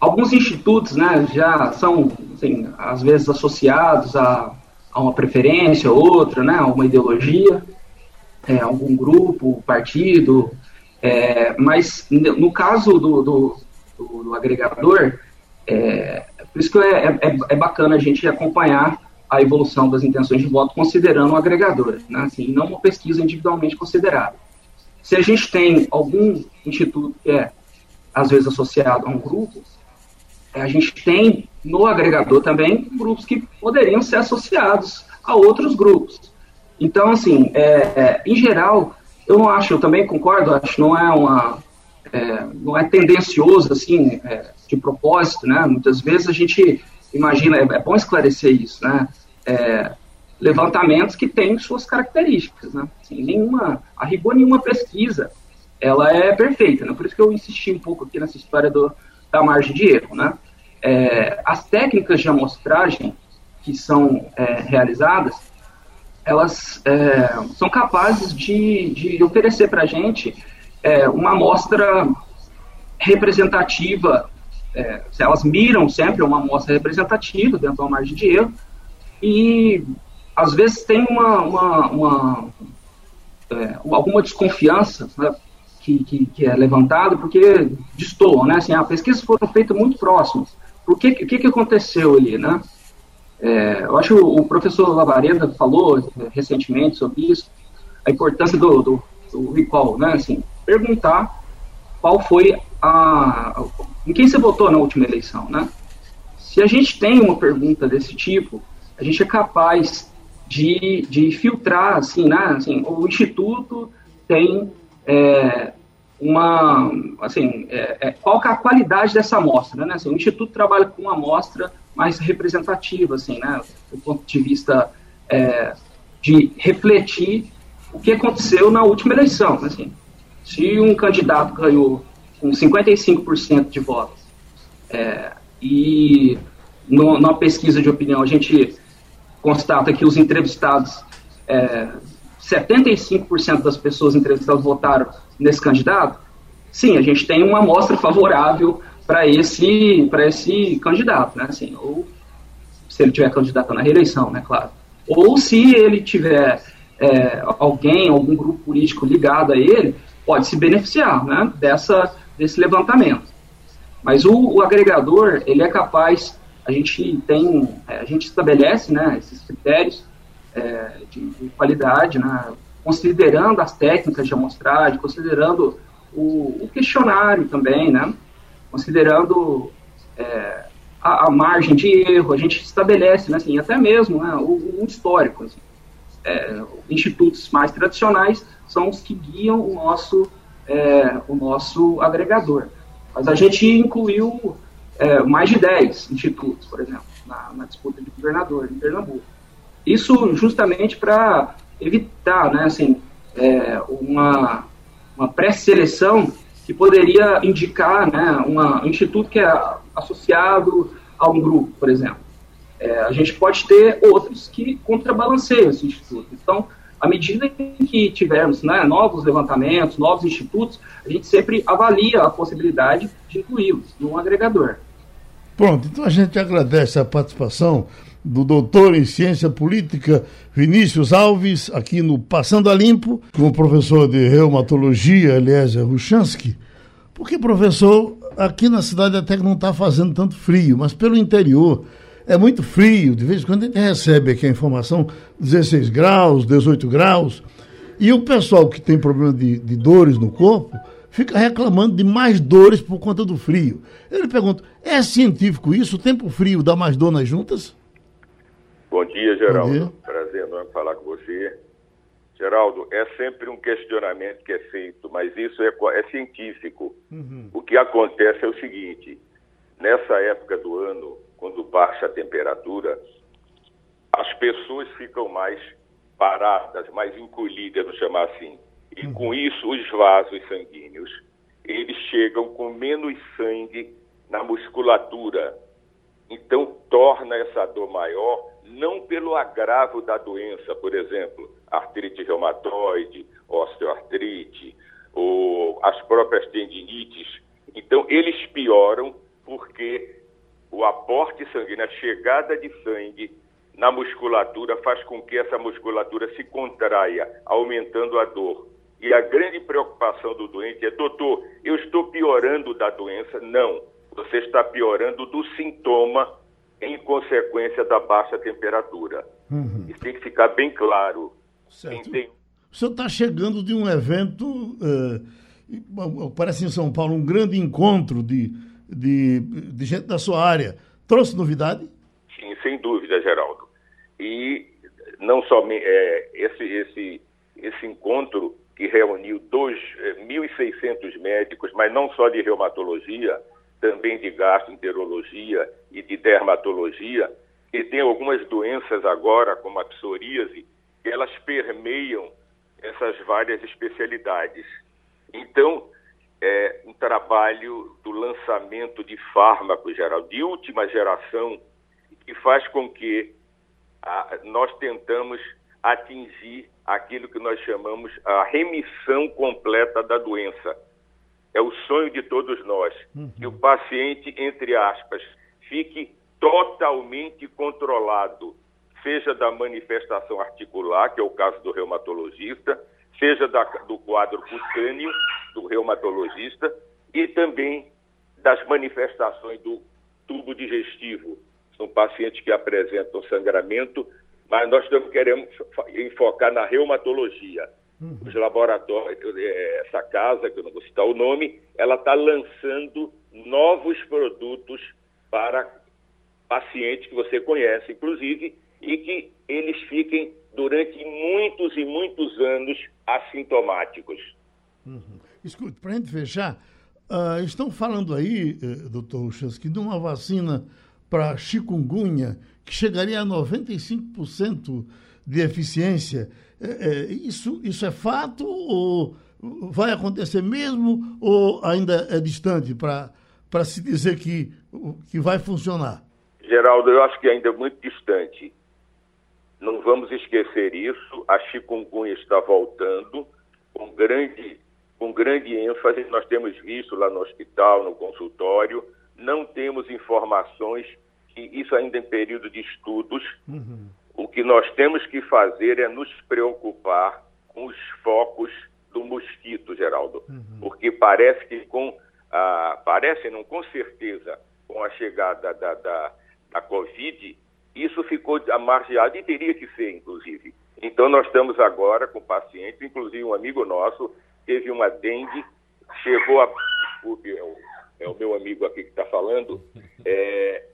alguns institutos né, já são, assim, às vezes, associados a, a uma preferência, outra, né, a uma ideologia, é, algum grupo, partido, é, mas no caso do, do, do, do agregador, é, por isso que é, é, é, bacana a gente acompanhar a evolução das intenções de voto considerando o agregador, né, assim, não uma pesquisa individualmente considerada. Se a gente tem algum instituto que é, às vezes, associado a um grupo, a gente tem no agregador também grupos que poderiam ser associados a outros grupos. Então, assim, é, é, em geral, eu não acho, eu também concordo, acho que não é uma. É, não é tendencioso, assim, é, de propósito, né? Muitas vezes a gente imagina, é, é bom esclarecer isso, né? Levantamentos que têm suas características, né? Nenhuma, a rigor nenhuma pesquisa, ela é perfeita, né? Por isso que eu insisti um pouco aqui nessa história do, da margem de erro, né? É, as técnicas de amostragem que são é, realizadas, elas é, são capazes de, de oferecer para a gente é, uma amostra representativa, é, elas miram sempre uma amostra representativa dentro da margem de erro, e às vezes tem uma, uma, uma é, alguma desconfiança né, que, que, que, é levantada porque destoam, né? Assim, as pesquisas foram feitas muito próximas. O que, que, que aconteceu ali, né? É, eu acho que o, professor Lavareda falou é, recentemente sobre isso, a importância do, do, do recall, né? Assim, perguntar qual foi a. em quem você votou na última eleição, né? Se a gente tem uma pergunta desse tipo, a gente é capaz de, de filtrar, assim, né? Assim, o Instituto tem é, uma, assim, é, é, qual é a qualidade dessa amostra, né? Assim, o Instituto trabalha com uma amostra mais representativa, assim, né? Do ponto de vista é, de refletir o que aconteceu na última eleição, assim. Se um candidato ganhou com 55% de votos é, e no, numa pesquisa de opinião a gente constata que os entrevistados, é, 75% das pessoas entrevistadas votaram nesse candidato, sim, a gente tem uma amostra favorável para esse, esse candidato, né? Assim, ou se ele tiver candidato na reeleição, né, claro. Ou se ele tiver é, alguém, algum grupo político ligado a ele, pode se beneficiar né, dessa, desse levantamento. Mas o, o agregador, ele é capaz, a gente tem, é, a gente estabelece né, esses critérios é, de, de, qualidade, né, considerando as técnicas de amostragem, considerando o, o questionário também, né, considerando é, a, a, margem de erro, a gente estabelece, né, assim, até mesmo né, o, o histórico. Assim, é, institutos mais tradicionais são os que guiam o nosso, é, o nosso agregador. Mas a gente incluiu é, mais de 10 institutos, por exemplo, na, na, disputa de governador em Pernambuco. Isso justamente para evitar né, assim, é, uma, uma pré-seleção que poderia indicar né, uma, um instituto que é associado a um grupo, por exemplo. É, a gente pode ter outros que contrabalanceiam esse instituto. Então, à medida que tivermos né, novos levantamentos, novos institutos, a gente sempre avalia a possibilidade de incluí-los num agregador. Pronto, então a gente agradece a participação do doutor em ciência política Vinícius Alves, aqui no Passando a Limpo, com o professor de reumatologia Eliezer Ruchansky, porque, professor, aqui na cidade até que não está fazendo tanto frio, mas pelo interior é muito frio, de vez em quando a gente recebe aqui a informação 16 graus, 18 graus, e o pessoal que tem problema de, de dores no corpo fica reclamando de mais dores por conta do frio. Eu lhe pergunto, é científico isso? O tempo frio dá mais dor nas juntas? Bom dia, Geraldo. Bom dia. Prazer enorme falar com você. Geraldo, é sempre um questionamento que é feito, mas isso é, é científico. Uhum. O que acontece é o seguinte: nessa época do ano, quando baixa a temperatura, as pessoas ficam mais paradas, mais encolhidas, vamos chamar assim. E com uhum. isso, os vasos sanguíneos, eles chegam com menos sangue na musculatura. Então, torna essa dor maior, não pelo agravo da doença, por exemplo, artrite reumatoide, osteoartrite, ou as próprias tendinites. Então, eles pioram porque o aporte sanguíneo, a chegada de sangue na musculatura faz com que essa musculatura se contraia, aumentando a dor. E a grande preocupação do doente é, doutor, eu estou piorando da doença? Não, você está piorando do sintoma em consequência da baixa temperatura. Uhum. Isso tem que ficar bem claro. Certo. Tem... O senhor está chegando de um evento, uh, parece em São Paulo, um grande encontro de de, de gente da sua área. Trouxe novidade? Sim, sem dúvida, Geraldo. E não somente é, esse, esse, esse encontro que reuniu 2.600 é, médicos, mas não só de reumatologia, também de gastroenterologia e de dermatologia, e tem algumas doenças agora, como a psoríase, elas permeiam essas várias especialidades. Então, é, um trabalho do lançamento de fármacos geral, de última geração, que faz com que a, nós tentamos atingir aquilo que nós chamamos a remissão completa da doença. É o sonho de todos nós, uhum. que o paciente, entre aspas, fique totalmente controlado, seja da manifestação articular, que é o caso do reumatologista, seja da, do quadro cutâneo do reumatologista e também das manifestações do tubo digestivo. São pacientes que apresentam sangramento, mas nós também queremos enfocar na reumatologia. Uhum. Os laboratórios, é, essa casa, que eu não vou citar o nome, ela está lançando novos produtos para pacientes que você conhece, inclusive, e que eles fiquem durante muitos e muitos anos assintomáticos. Uhum. Escute, para a gente fechar, uh, estão falando aí, uh, doutor Uchansky, de uma vacina para chikungunya que chegaria a 95% de eficiência. É, é, isso, isso é fato ou vai acontecer mesmo ou ainda é distante para se dizer que, que vai funcionar? Geraldo, eu acho que ainda é muito distante. Não vamos esquecer isso. A chikungunya está voltando com grande, com grande ênfase. Nós temos visto lá no hospital, no consultório. Não temos informações que isso ainda em período de estudos. Uhum. O que nós temos que fazer é nos preocupar com os focos do mosquito, Geraldo. Uhum. Porque parece que com a, parece não com certeza com a chegada da, da, da Covid, isso ficou amargeado e teria que ser, inclusive. Então, nós estamos agora com pacientes, inclusive um amigo nosso teve uma dengue, chegou a. Desculpe, é o, é o meu amigo aqui que está falando, é,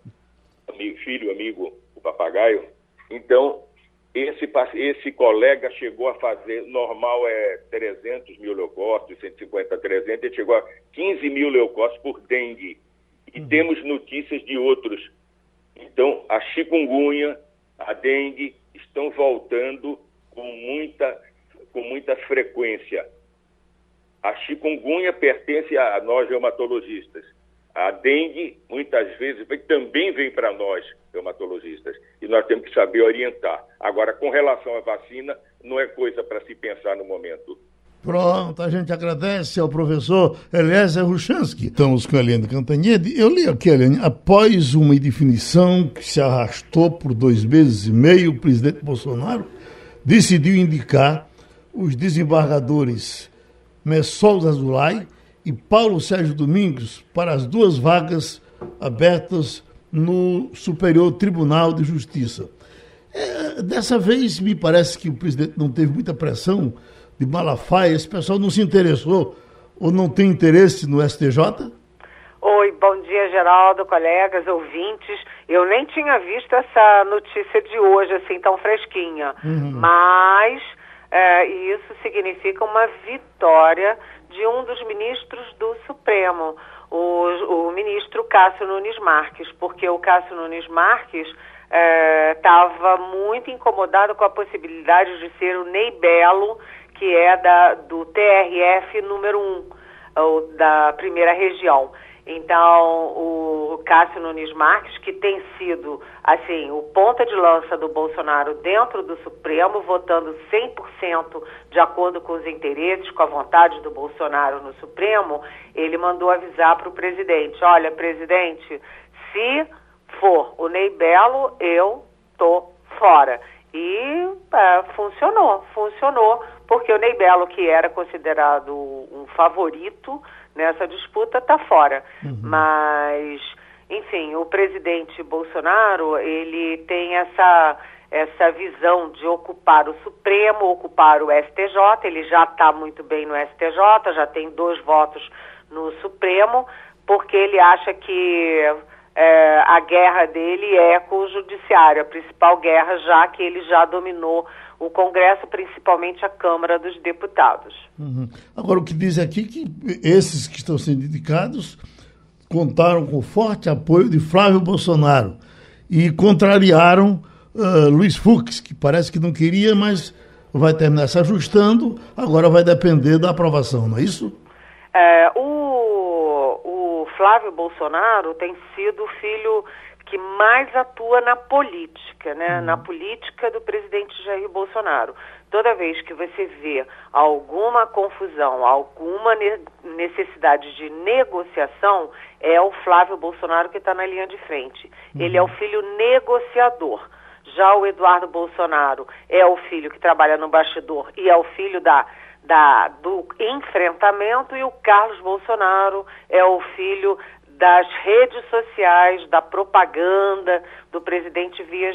amigo, filho, amigo, o papagaio. Então, esse, esse colega chegou a fazer, normal é 300 mil leucócitos, 150 a 300, ele chegou a 15 mil leucócitos por dengue. E uhum. temos notícias de outros então, a chikungunya, a dengue estão voltando com muita, com muita frequência. A chikungunya pertence a nós reumatologistas. A dengue, muitas vezes, também vem para nós, reumatologistas, e nós temos que saber orientar. Agora, com relação à vacina, não é coisa para se pensar no momento. Pronto, a gente agradece ao professor Eliezer Ruchansky. Estamos com a Eliane Cantanhede. Eu li aqui, Eliane, após uma indefinição que se arrastou por dois meses e meio, o presidente Bolsonaro decidiu indicar os desembargadores Messol Azulay e Paulo Sérgio Domingos para as duas vagas abertas no Superior Tribunal de Justiça. É, dessa vez, me parece que o presidente não teve muita pressão de Malafaia, esse pessoal não se interessou ou não tem interesse no STJ? Oi, bom dia, Geraldo, colegas, ouvintes. Eu nem tinha visto essa notícia de hoje, assim, tão fresquinha. Uhum. Mas é, isso significa uma vitória de um dos ministros do Supremo, o, o ministro Cássio Nunes Marques, porque o Cássio Nunes Marques estava é, muito incomodado com a possibilidade de ser o Ney Belo que é da, do TRF número 1, ou da primeira região. Então, o Cássio Nunes Marques, que tem sido, assim, o ponta de lança do Bolsonaro dentro do Supremo, votando 100% de acordo com os interesses, com a vontade do Bolsonaro no Supremo, ele mandou avisar para o presidente, olha, presidente, se for o Ney Belo, eu tô fora. E é, funcionou, funcionou porque o Ney Belo, que era considerado um favorito nessa disputa, está fora. Uhum. Mas, enfim, o presidente Bolsonaro, ele tem essa essa visão de ocupar o Supremo, ocupar o STJ, ele já está muito bem no STJ, já tem dois votos no Supremo, porque ele acha que é, a guerra dele é com o Judiciário, a principal guerra, já que ele já dominou o Congresso, principalmente a Câmara dos Deputados. Uhum. Agora, o que diz aqui que esses que estão sendo indicados contaram com forte apoio de Flávio Bolsonaro e contrariaram uh, Luiz Fux, que parece que não queria, mas vai terminar se ajustando, agora vai depender da aprovação, não é isso? É, o, o Flávio Bolsonaro tem sido filho que mais atua na política, né? Uhum. Na política do presidente Jair Bolsonaro. Toda vez que você vê alguma confusão, alguma necessidade de negociação, é o Flávio Bolsonaro que está na linha de frente. Uhum. Ele é o filho negociador. Já o Eduardo Bolsonaro é o filho que trabalha no bastidor e é o filho da, da, do enfrentamento, e o Carlos Bolsonaro é o filho das redes sociais, da propaganda do presidente via,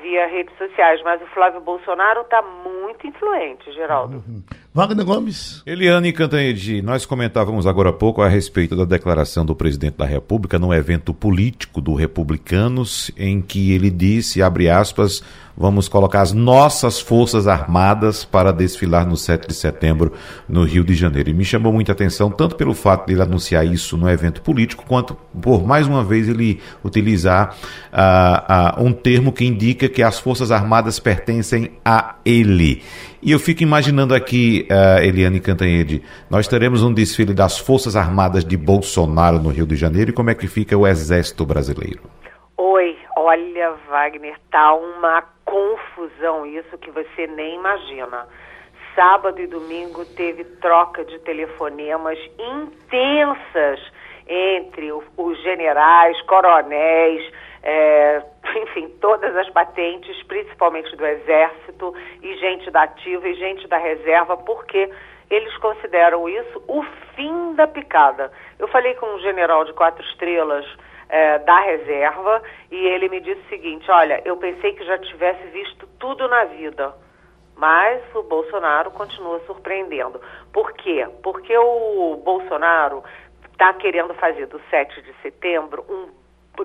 via redes sociais. Mas o Flávio Bolsonaro está muito influente, Geraldo. Uhum. Wagner Gomes. Eliane Cantanhede, nós comentávamos agora há pouco a respeito da declaração do presidente da República no evento político do Republicanos, em que ele disse, abre aspas, vamos colocar as nossas Forças Armadas para desfilar no 7 de setembro no Rio de Janeiro. E me chamou muita atenção, tanto pelo fato de ele anunciar isso no evento político, quanto por mais uma vez ele utilizar uh, uh, um termo que indica que as Forças Armadas pertencem a ele. E eu fico imaginando aqui, uh, Eliane Cantanhede, nós teremos um desfile das Forças Armadas de Bolsonaro no Rio de Janeiro e como é que fica o Exército Brasileiro? Oi, olha, Wagner, tá uma confusão isso que você nem imagina. Sábado e domingo teve troca de telefonemas intensas entre os generais, coronéis, é, enfim, todas as patentes, principalmente do Exército, e gente da ativa e gente da reserva, porque eles consideram isso o fim da picada. Eu falei com um general de quatro estrelas é, da reserva e ele me disse o seguinte: olha, eu pensei que já tivesse visto tudo na vida. Mas o Bolsonaro continua surpreendendo. Por quê? Porque o Bolsonaro está querendo fazer do 7 de setembro um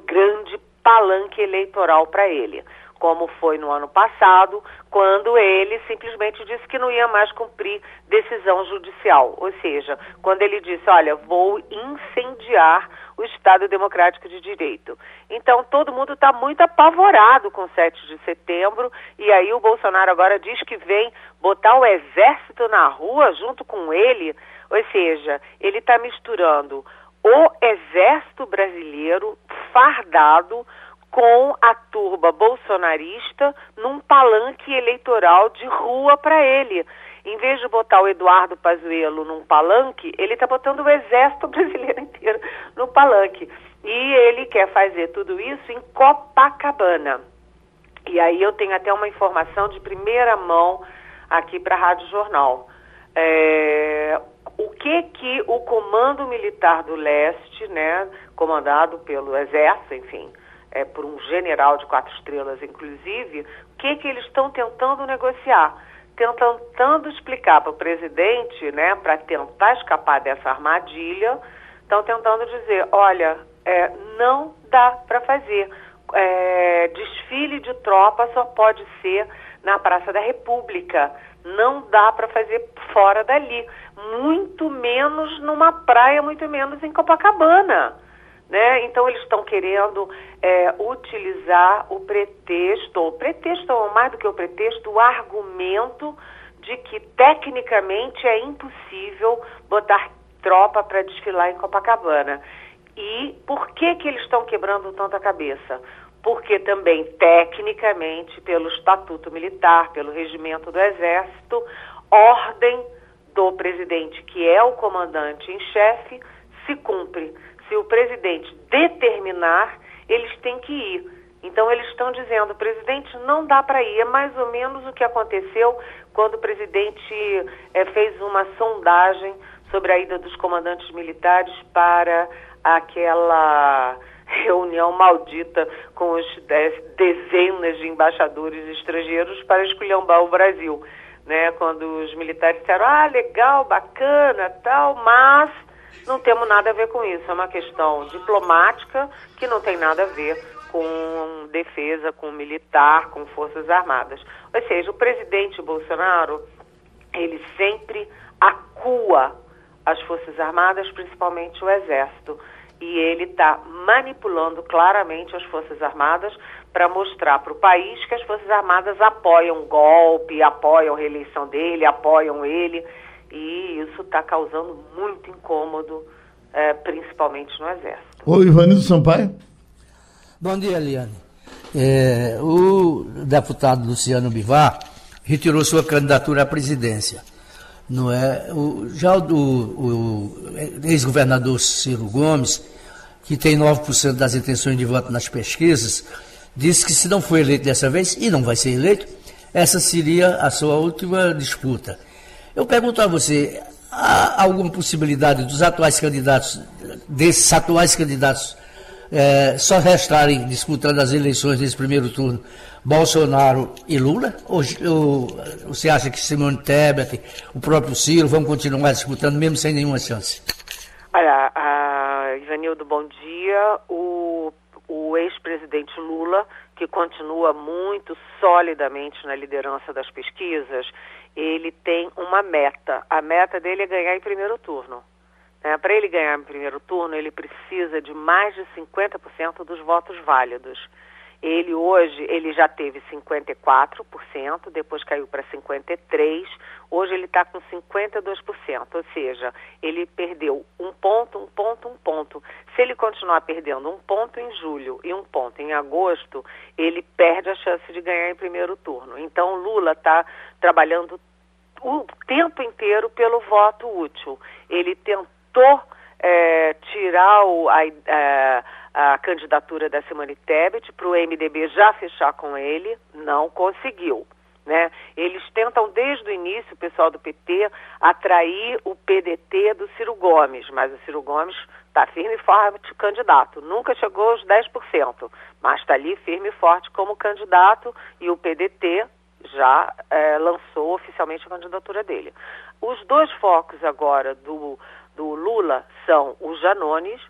grande palanque eleitoral para ele, como foi no ano passado, quando ele simplesmente disse que não ia mais cumprir decisão judicial. Ou seja, quando ele disse: Olha, vou incendiar o Estado Democrático de Direito. Então, todo mundo está muito apavorado com 7 de setembro, e aí o Bolsonaro agora diz que vem botar o exército na rua junto com ele. Ou seja, ele está misturando o exército brasileiro fardado com a turba bolsonarista num palanque eleitoral de rua para ele. Em vez de botar o Eduardo Pazuello num palanque, ele está botando o exército brasileiro inteiro no palanque. E ele quer fazer tudo isso em Copacabana. E aí eu tenho até uma informação de primeira mão aqui para a Rádio Jornal. É, o que que o Comando Militar do Leste, né, comandado pelo Exército, enfim, é, por um general de quatro estrelas, inclusive, o que que eles estão tentando negociar? Tentando explicar para o presidente, né, para tentar escapar dessa armadilha, estão tentando dizer, olha, é, não dá para fazer. É, desfile de tropa só pode ser na Praça da República. Não dá para fazer fora dali. Muito menos numa praia, muito menos em Copacabana. Né? Então eles estão querendo é, utilizar o pretexto, o pretexto ou mais do que o pretexto, o argumento de que tecnicamente é impossível botar tropa para desfilar em Copacabana. E por que que eles estão quebrando tanto a cabeça? Porque também tecnicamente, pelo estatuto militar, pelo regimento do exército, ordem do presidente, que é o comandante em chefe, se cumpre se o presidente determinar, eles têm que ir. Então eles estão dizendo, presidente, não dá para ir. É mais ou menos o que aconteceu quando o presidente é, fez uma sondagem sobre a ida dos comandantes militares para aquela reunião maldita com os dezenas de embaixadores estrangeiros para esculhambar o Brasil. Né? Quando os militares disseram, ah, legal, bacana, tal, mas não temos nada a ver com isso. É uma questão diplomática que não tem nada a ver com defesa, com militar, com forças armadas. Ou seja, o presidente Bolsonaro, ele sempre acua as forças armadas, principalmente o exército. E ele está manipulando claramente as forças armadas para mostrar para o país que as forças armadas apoiam o golpe, apoiam a reeleição dele, apoiam ele e isso está causando muito incômodo, é, principalmente no Exército. Oi, Ivanildo Sampaio. Bom dia, Eliane. É, o deputado Luciano Bivar retirou sua candidatura à presidência. Não é? O, já o, o ex-governador Ciro Gomes, que tem 9% das intenções de voto nas pesquisas, disse que se não for eleito dessa vez, e não vai ser eleito, essa seria a sua última disputa. Eu pergunto a você, há alguma possibilidade dos atuais candidatos, desses atuais candidatos é, só restarem disputando as eleições nesse primeiro turno Bolsonaro e Lula? Ou, ou você acha que Simone Tebet, o próprio Ciro vão continuar disputando mesmo sem nenhuma chance? Olha, a Ivanildo, bom dia. O, o ex-presidente Lula, que continua muito solidamente na liderança das pesquisas, ele tem uma meta. A meta dele é ganhar em primeiro turno. É, Para ele ganhar em primeiro turno, ele precisa de mais de 50% dos votos válidos. Ele hoje, ele já teve 54%, depois caiu para 53%, hoje ele está com 52%, ou seja, ele perdeu um ponto, um ponto, um ponto. Se ele continuar perdendo um ponto em julho e um ponto em agosto, ele perde a chance de ganhar em primeiro turno. Então, Lula está trabalhando o tempo inteiro pelo voto útil. Ele tentou é, tirar o, a, a, a, candidatura da Simone Tebet para o MDB já fechar com ele, não conseguiu. Né? Eles tentam desde o início, o pessoal do PT, atrair o PDT do Ciro Gomes, mas o Ciro Gomes está firme e forte candidato. Nunca chegou aos 10%, mas está ali firme e forte como candidato e o PDT já é, lançou oficialmente a candidatura dele. Os dois focos agora do, do Lula são os Janones,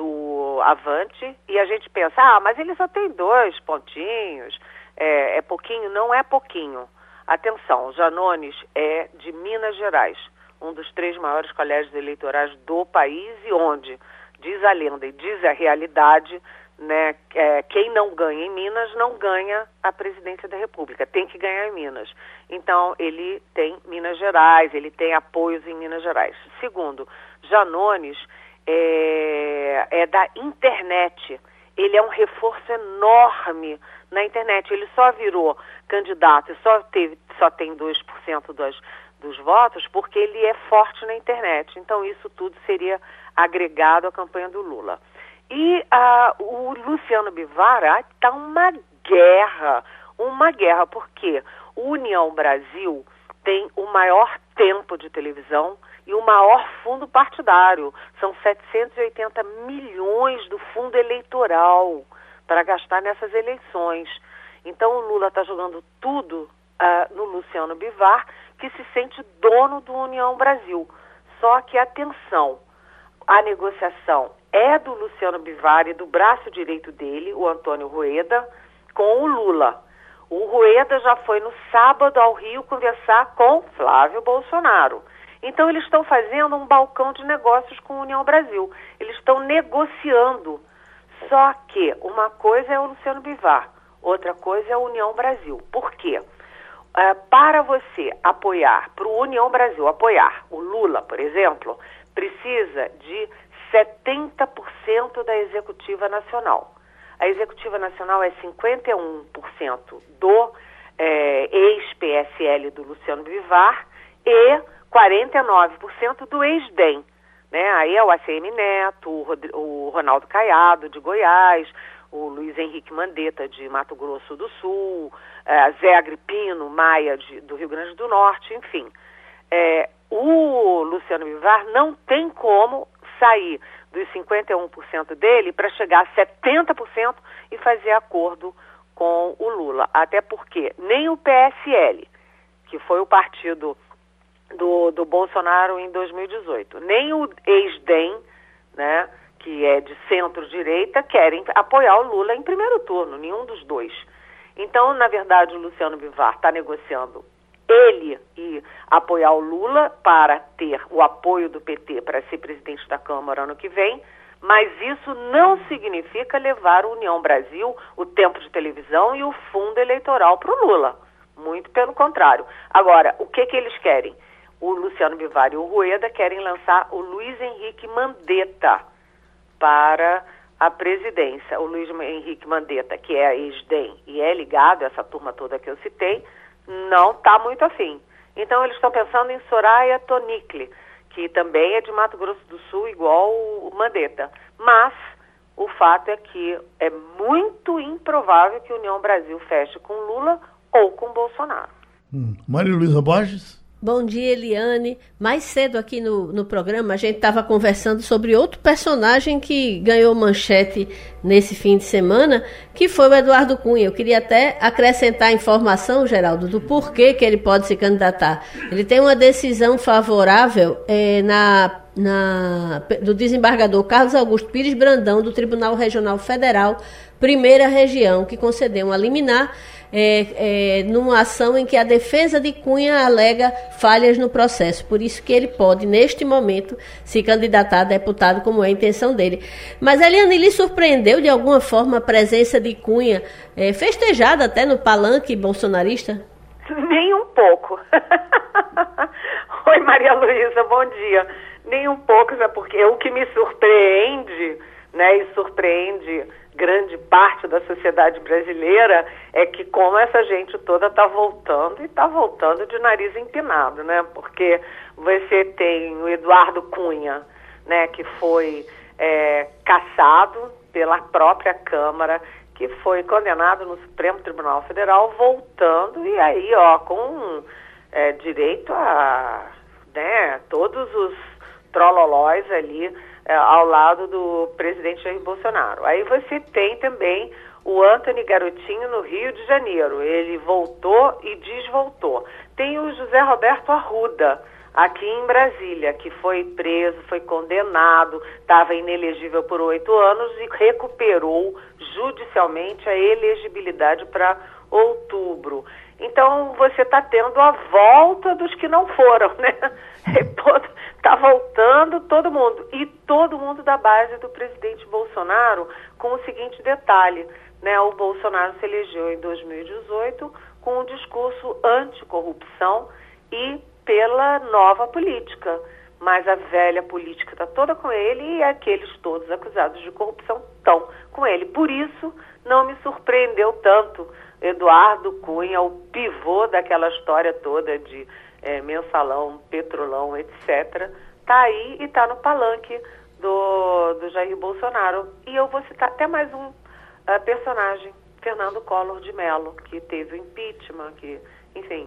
do Avante, e a gente pensa, ah, mas ele só tem dois pontinhos, é, é pouquinho? Não é pouquinho. Atenção, Janones é de Minas Gerais, um dos três maiores colégios eleitorais do país e onde, diz a lenda e diz a realidade, né, é, quem não ganha em Minas não ganha a presidência da República, tem que ganhar em Minas. Então, ele tem Minas Gerais, ele tem apoios em Minas Gerais. Segundo, Janones é, é da internet. Ele é um reforço enorme na internet. Ele só virou candidato e só, teve, só tem 2% dos, dos votos porque ele é forte na internet. Então, isso tudo seria agregado à campanha do Lula. E uh, o Luciano Bivar está uma guerra, uma guerra, porque o União Brasil tem o maior tempo de televisão e o maior fundo partidário. São 780 milhões do fundo eleitoral para gastar nessas eleições. Então o Lula está jogando tudo uh, no Luciano Bivar, que se sente dono do União Brasil. Só que atenção, a negociação é do Luciano Bivar e do braço direito dele, o Antônio Rueda, com o Lula. O Rueda já foi no sábado ao Rio conversar com Flávio Bolsonaro. Então eles estão fazendo um balcão de negócios com a União Brasil. Eles estão negociando. Só que uma coisa é o Luciano Bivar, outra coisa é a União Brasil. Por quê? É, para você apoiar, para o União Brasil apoiar o Lula, por exemplo, precisa de 70% da executiva nacional. A executiva nacional é 51% do é, ex-PSL do Luciano Bivar e 49% do ex-DEM. Né? Aí é o ACM Neto, o, Rod o Ronaldo Caiado, de Goiás, o Luiz Henrique Mandetta, de Mato Grosso do Sul, é, Zé Agripino Maia, de, do Rio Grande do Norte, enfim. É, o Luciano Bivar não tem como sair dos 51% dele para chegar a 70% e fazer acordo com o Lula. Até porque nem o PSL, que foi o partido do, do Bolsonaro em 2018, nem o ex-DEM, né, que é de centro-direita, querem apoiar o Lula em primeiro turno, nenhum dos dois. Então, na verdade, o Luciano Bivar está negociando ele e apoiar o Lula para ter o apoio do PT para ser presidente da Câmara ano que vem, mas isso não significa levar o União Brasil, o tempo de televisão e o fundo eleitoral para o Lula. Muito pelo contrário. Agora, o que, que eles querem? O Luciano Bivar e o Rueda querem lançar o Luiz Henrique Mandetta para a presidência. O Luiz Henrique Mandetta, que é ex-DEM e é ligado a essa turma toda que eu citei, não está muito afim. Então eles estão pensando em Soraya Tonikli, que também é de Mato Grosso do Sul, igual o Mandetta. Mas o fato é que é muito improvável que a União Brasil feche com Lula ou com Bolsonaro. Hum. Maria Luísa Borges? Bom dia, Eliane. Mais cedo aqui no, no programa, a gente estava conversando sobre outro personagem que ganhou manchete nesse fim de semana, que foi o Eduardo Cunha. Eu queria até acrescentar a informação, Geraldo, do porquê que ele pode se candidatar. Ele tem uma decisão favorável é, na, na, do desembargador Carlos Augusto Pires Brandão, do Tribunal Regional Federal, primeira região, que concedeu uma liminar é, é, numa ação em que a defesa de Cunha alega falhas no processo. Por isso que ele pode, neste momento, se candidatar a deputado, como é a intenção dele. Mas, Eliane, lhe surpreendeu de alguma forma a presença de Cunha, é, festejada até no palanque bolsonarista? Nem um pouco. Oi, Maria Luísa, bom dia. Nem um pouco, porque o que me surpreende, né, e surpreende grande parte da sociedade brasileira é que como essa gente toda está voltando e está voltando de nariz empinado, né? Porque você tem o Eduardo Cunha, né, que foi é, caçado pela própria Câmara, que foi condenado no Supremo Tribunal Federal, voltando e aí, ó, com é, direito a né, todos os trololóis ali ao lado do presidente Jair Bolsonaro. Aí você tem também o Anthony Garotinho no Rio de Janeiro. Ele voltou e desvoltou. Tem o José Roberto Arruda, aqui em Brasília, que foi preso, foi condenado, estava inelegível por oito anos e recuperou judicialmente a elegibilidade para outubro. Então você está tendo a volta dos que não foram, né? Está voltando todo mundo. E todo mundo da base do presidente Bolsonaro, com o seguinte detalhe, né? O Bolsonaro se elegeu em 2018 com um discurso anticorrupção e pela nova política. Mas a velha política está toda com ele e aqueles todos acusados de corrupção estão com ele. Por isso, não me surpreendeu tanto Eduardo Cunha, o pivô daquela história toda de é, mensalão, petrolão, etc., está aí e está no palanque do, do Jair Bolsonaro. E eu vou citar até mais um uh, personagem, Fernando Collor de Mello, que teve o impeachment, que, enfim,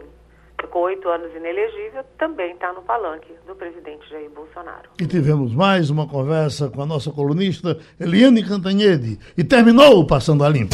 ficou oito anos inelegível, também está no palanque do presidente Jair Bolsonaro. E tivemos mais uma conversa com a nossa colunista Eliane Cantanhede. E terminou Passando a Limpo.